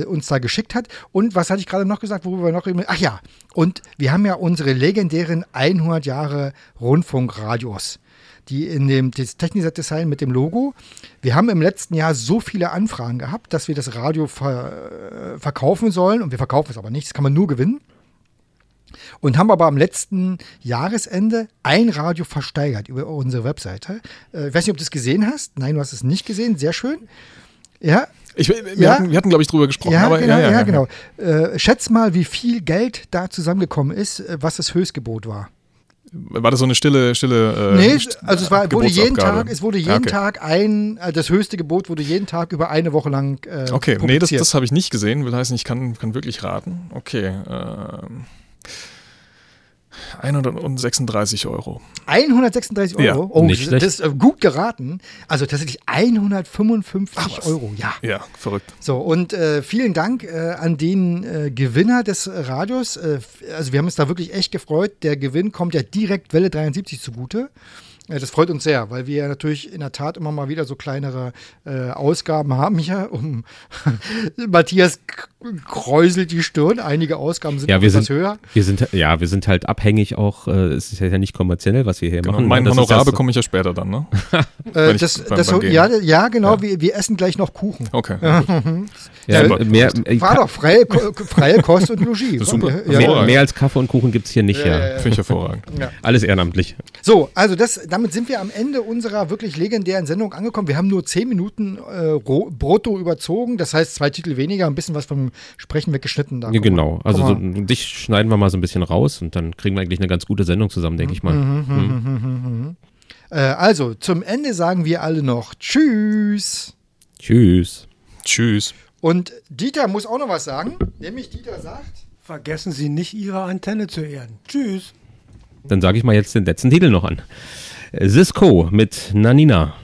äh, uns da geschickt hat. Und was hatte ich gerade noch gesagt, worüber wir noch reden? Ach ja, und wir haben ja unsere legendären 100 Jahre Rundfunkradios. die in dem das Techniset-Design mit dem Logo. Wir haben im letzten Jahr so viele Anfragen gehabt, dass wir das Radio ver, äh, verkaufen sollen und wir verkaufen es aber nicht, das kann man nur gewinnen. Und haben aber am letzten Jahresende ein Radio versteigert über unsere Webseite. Äh, ich weiß nicht, ob du es gesehen hast. Nein, du hast es nicht gesehen. Sehr schön. Ja, Ich, wir, Ja. hatten, wir hatten, glaube ich, drüber gesprochen. ja, aber, genau, ja, ja, genau. Äh, schätz mal, wie viel Geld da zusammengekommen ist, äh, was das Höchstgebot war. War das so eine stille, stille. Äh, nee, also es war, wurde jeden? Tag, es wurde jeden okay. Tag ein, äh, das höchste Gebot wurde jeden Tag über eine Woche lang äh, Okay, nee, das, das habe ich nicht gesehen. Will heißen, ich kann, kann wirklich raten. Okay. Ähm, 136 Euro. 136 Ja, Euro. oh, nicht das, schlecht. das ist äh, gut geraten. Also tatsächlich 155 Ach. Euro, ja. Ja, verrückt. So, und äh, vielen Dank äh, an den äh, Gewinner des Radios. Äh, also wir haben uns da wirklich echt gefreut. Der Gewinn kommt ja direkt Welle 73 zugute. Äh, das freut uns sehr, weil wir ja natürlich in der Tat immer mal wieder so kleinere äh, Ausgaben haben hier. Um Matthias kräuselt die Stirn. Einige Ausgaben sind Ja, wir etwas sind, höher. wir sind, ja, wir sind halt abhängig auch, äh, es ist ja nicht kommerziell, was wir hier Genau. machen. Mein Das ist Honorar bekomme ich ja später dann, ne? Äh, das, beim- das, beim ja, ja, genau. Ja. Wir, wir essen gleich noch Kuchen. Okay. Ja, mehr, äh, War doch freie, freie Kost und Logis. Super. Ja, mehr, mehr als Kaffee und Kuchen gibt es hier nicht, ja. Finde ich hervorragend. Alles ehrenamtlich. So, also das, damit sind wir am Ende unserer wirklich legendären Sendung angekommen. Wir haben nur zehn Minuten äh, brutto überzogen. Das heißt, zwei Titel weniger, ein bisschen was vom Sprechen weggeschnitten. Da Ja, genau. Also so, dich schneiden wir mal so ein bisschen raus und dann kriegen wir eigentlich eine ganz gute Sendung zusammen, denke ich mal. Hm. äh, also, zum Ende sagen wir alle noch Tschüss. Tschüss. Tschüss. Und Dieter muss auch noch was sagen. Nämlich Dieter sagt. Vergessen Sie nicht, Ihre Antenne zu erden. Tschüss. Dann sage ich mal jetzt den letzten Titel noch an. Cisco mit Nanina.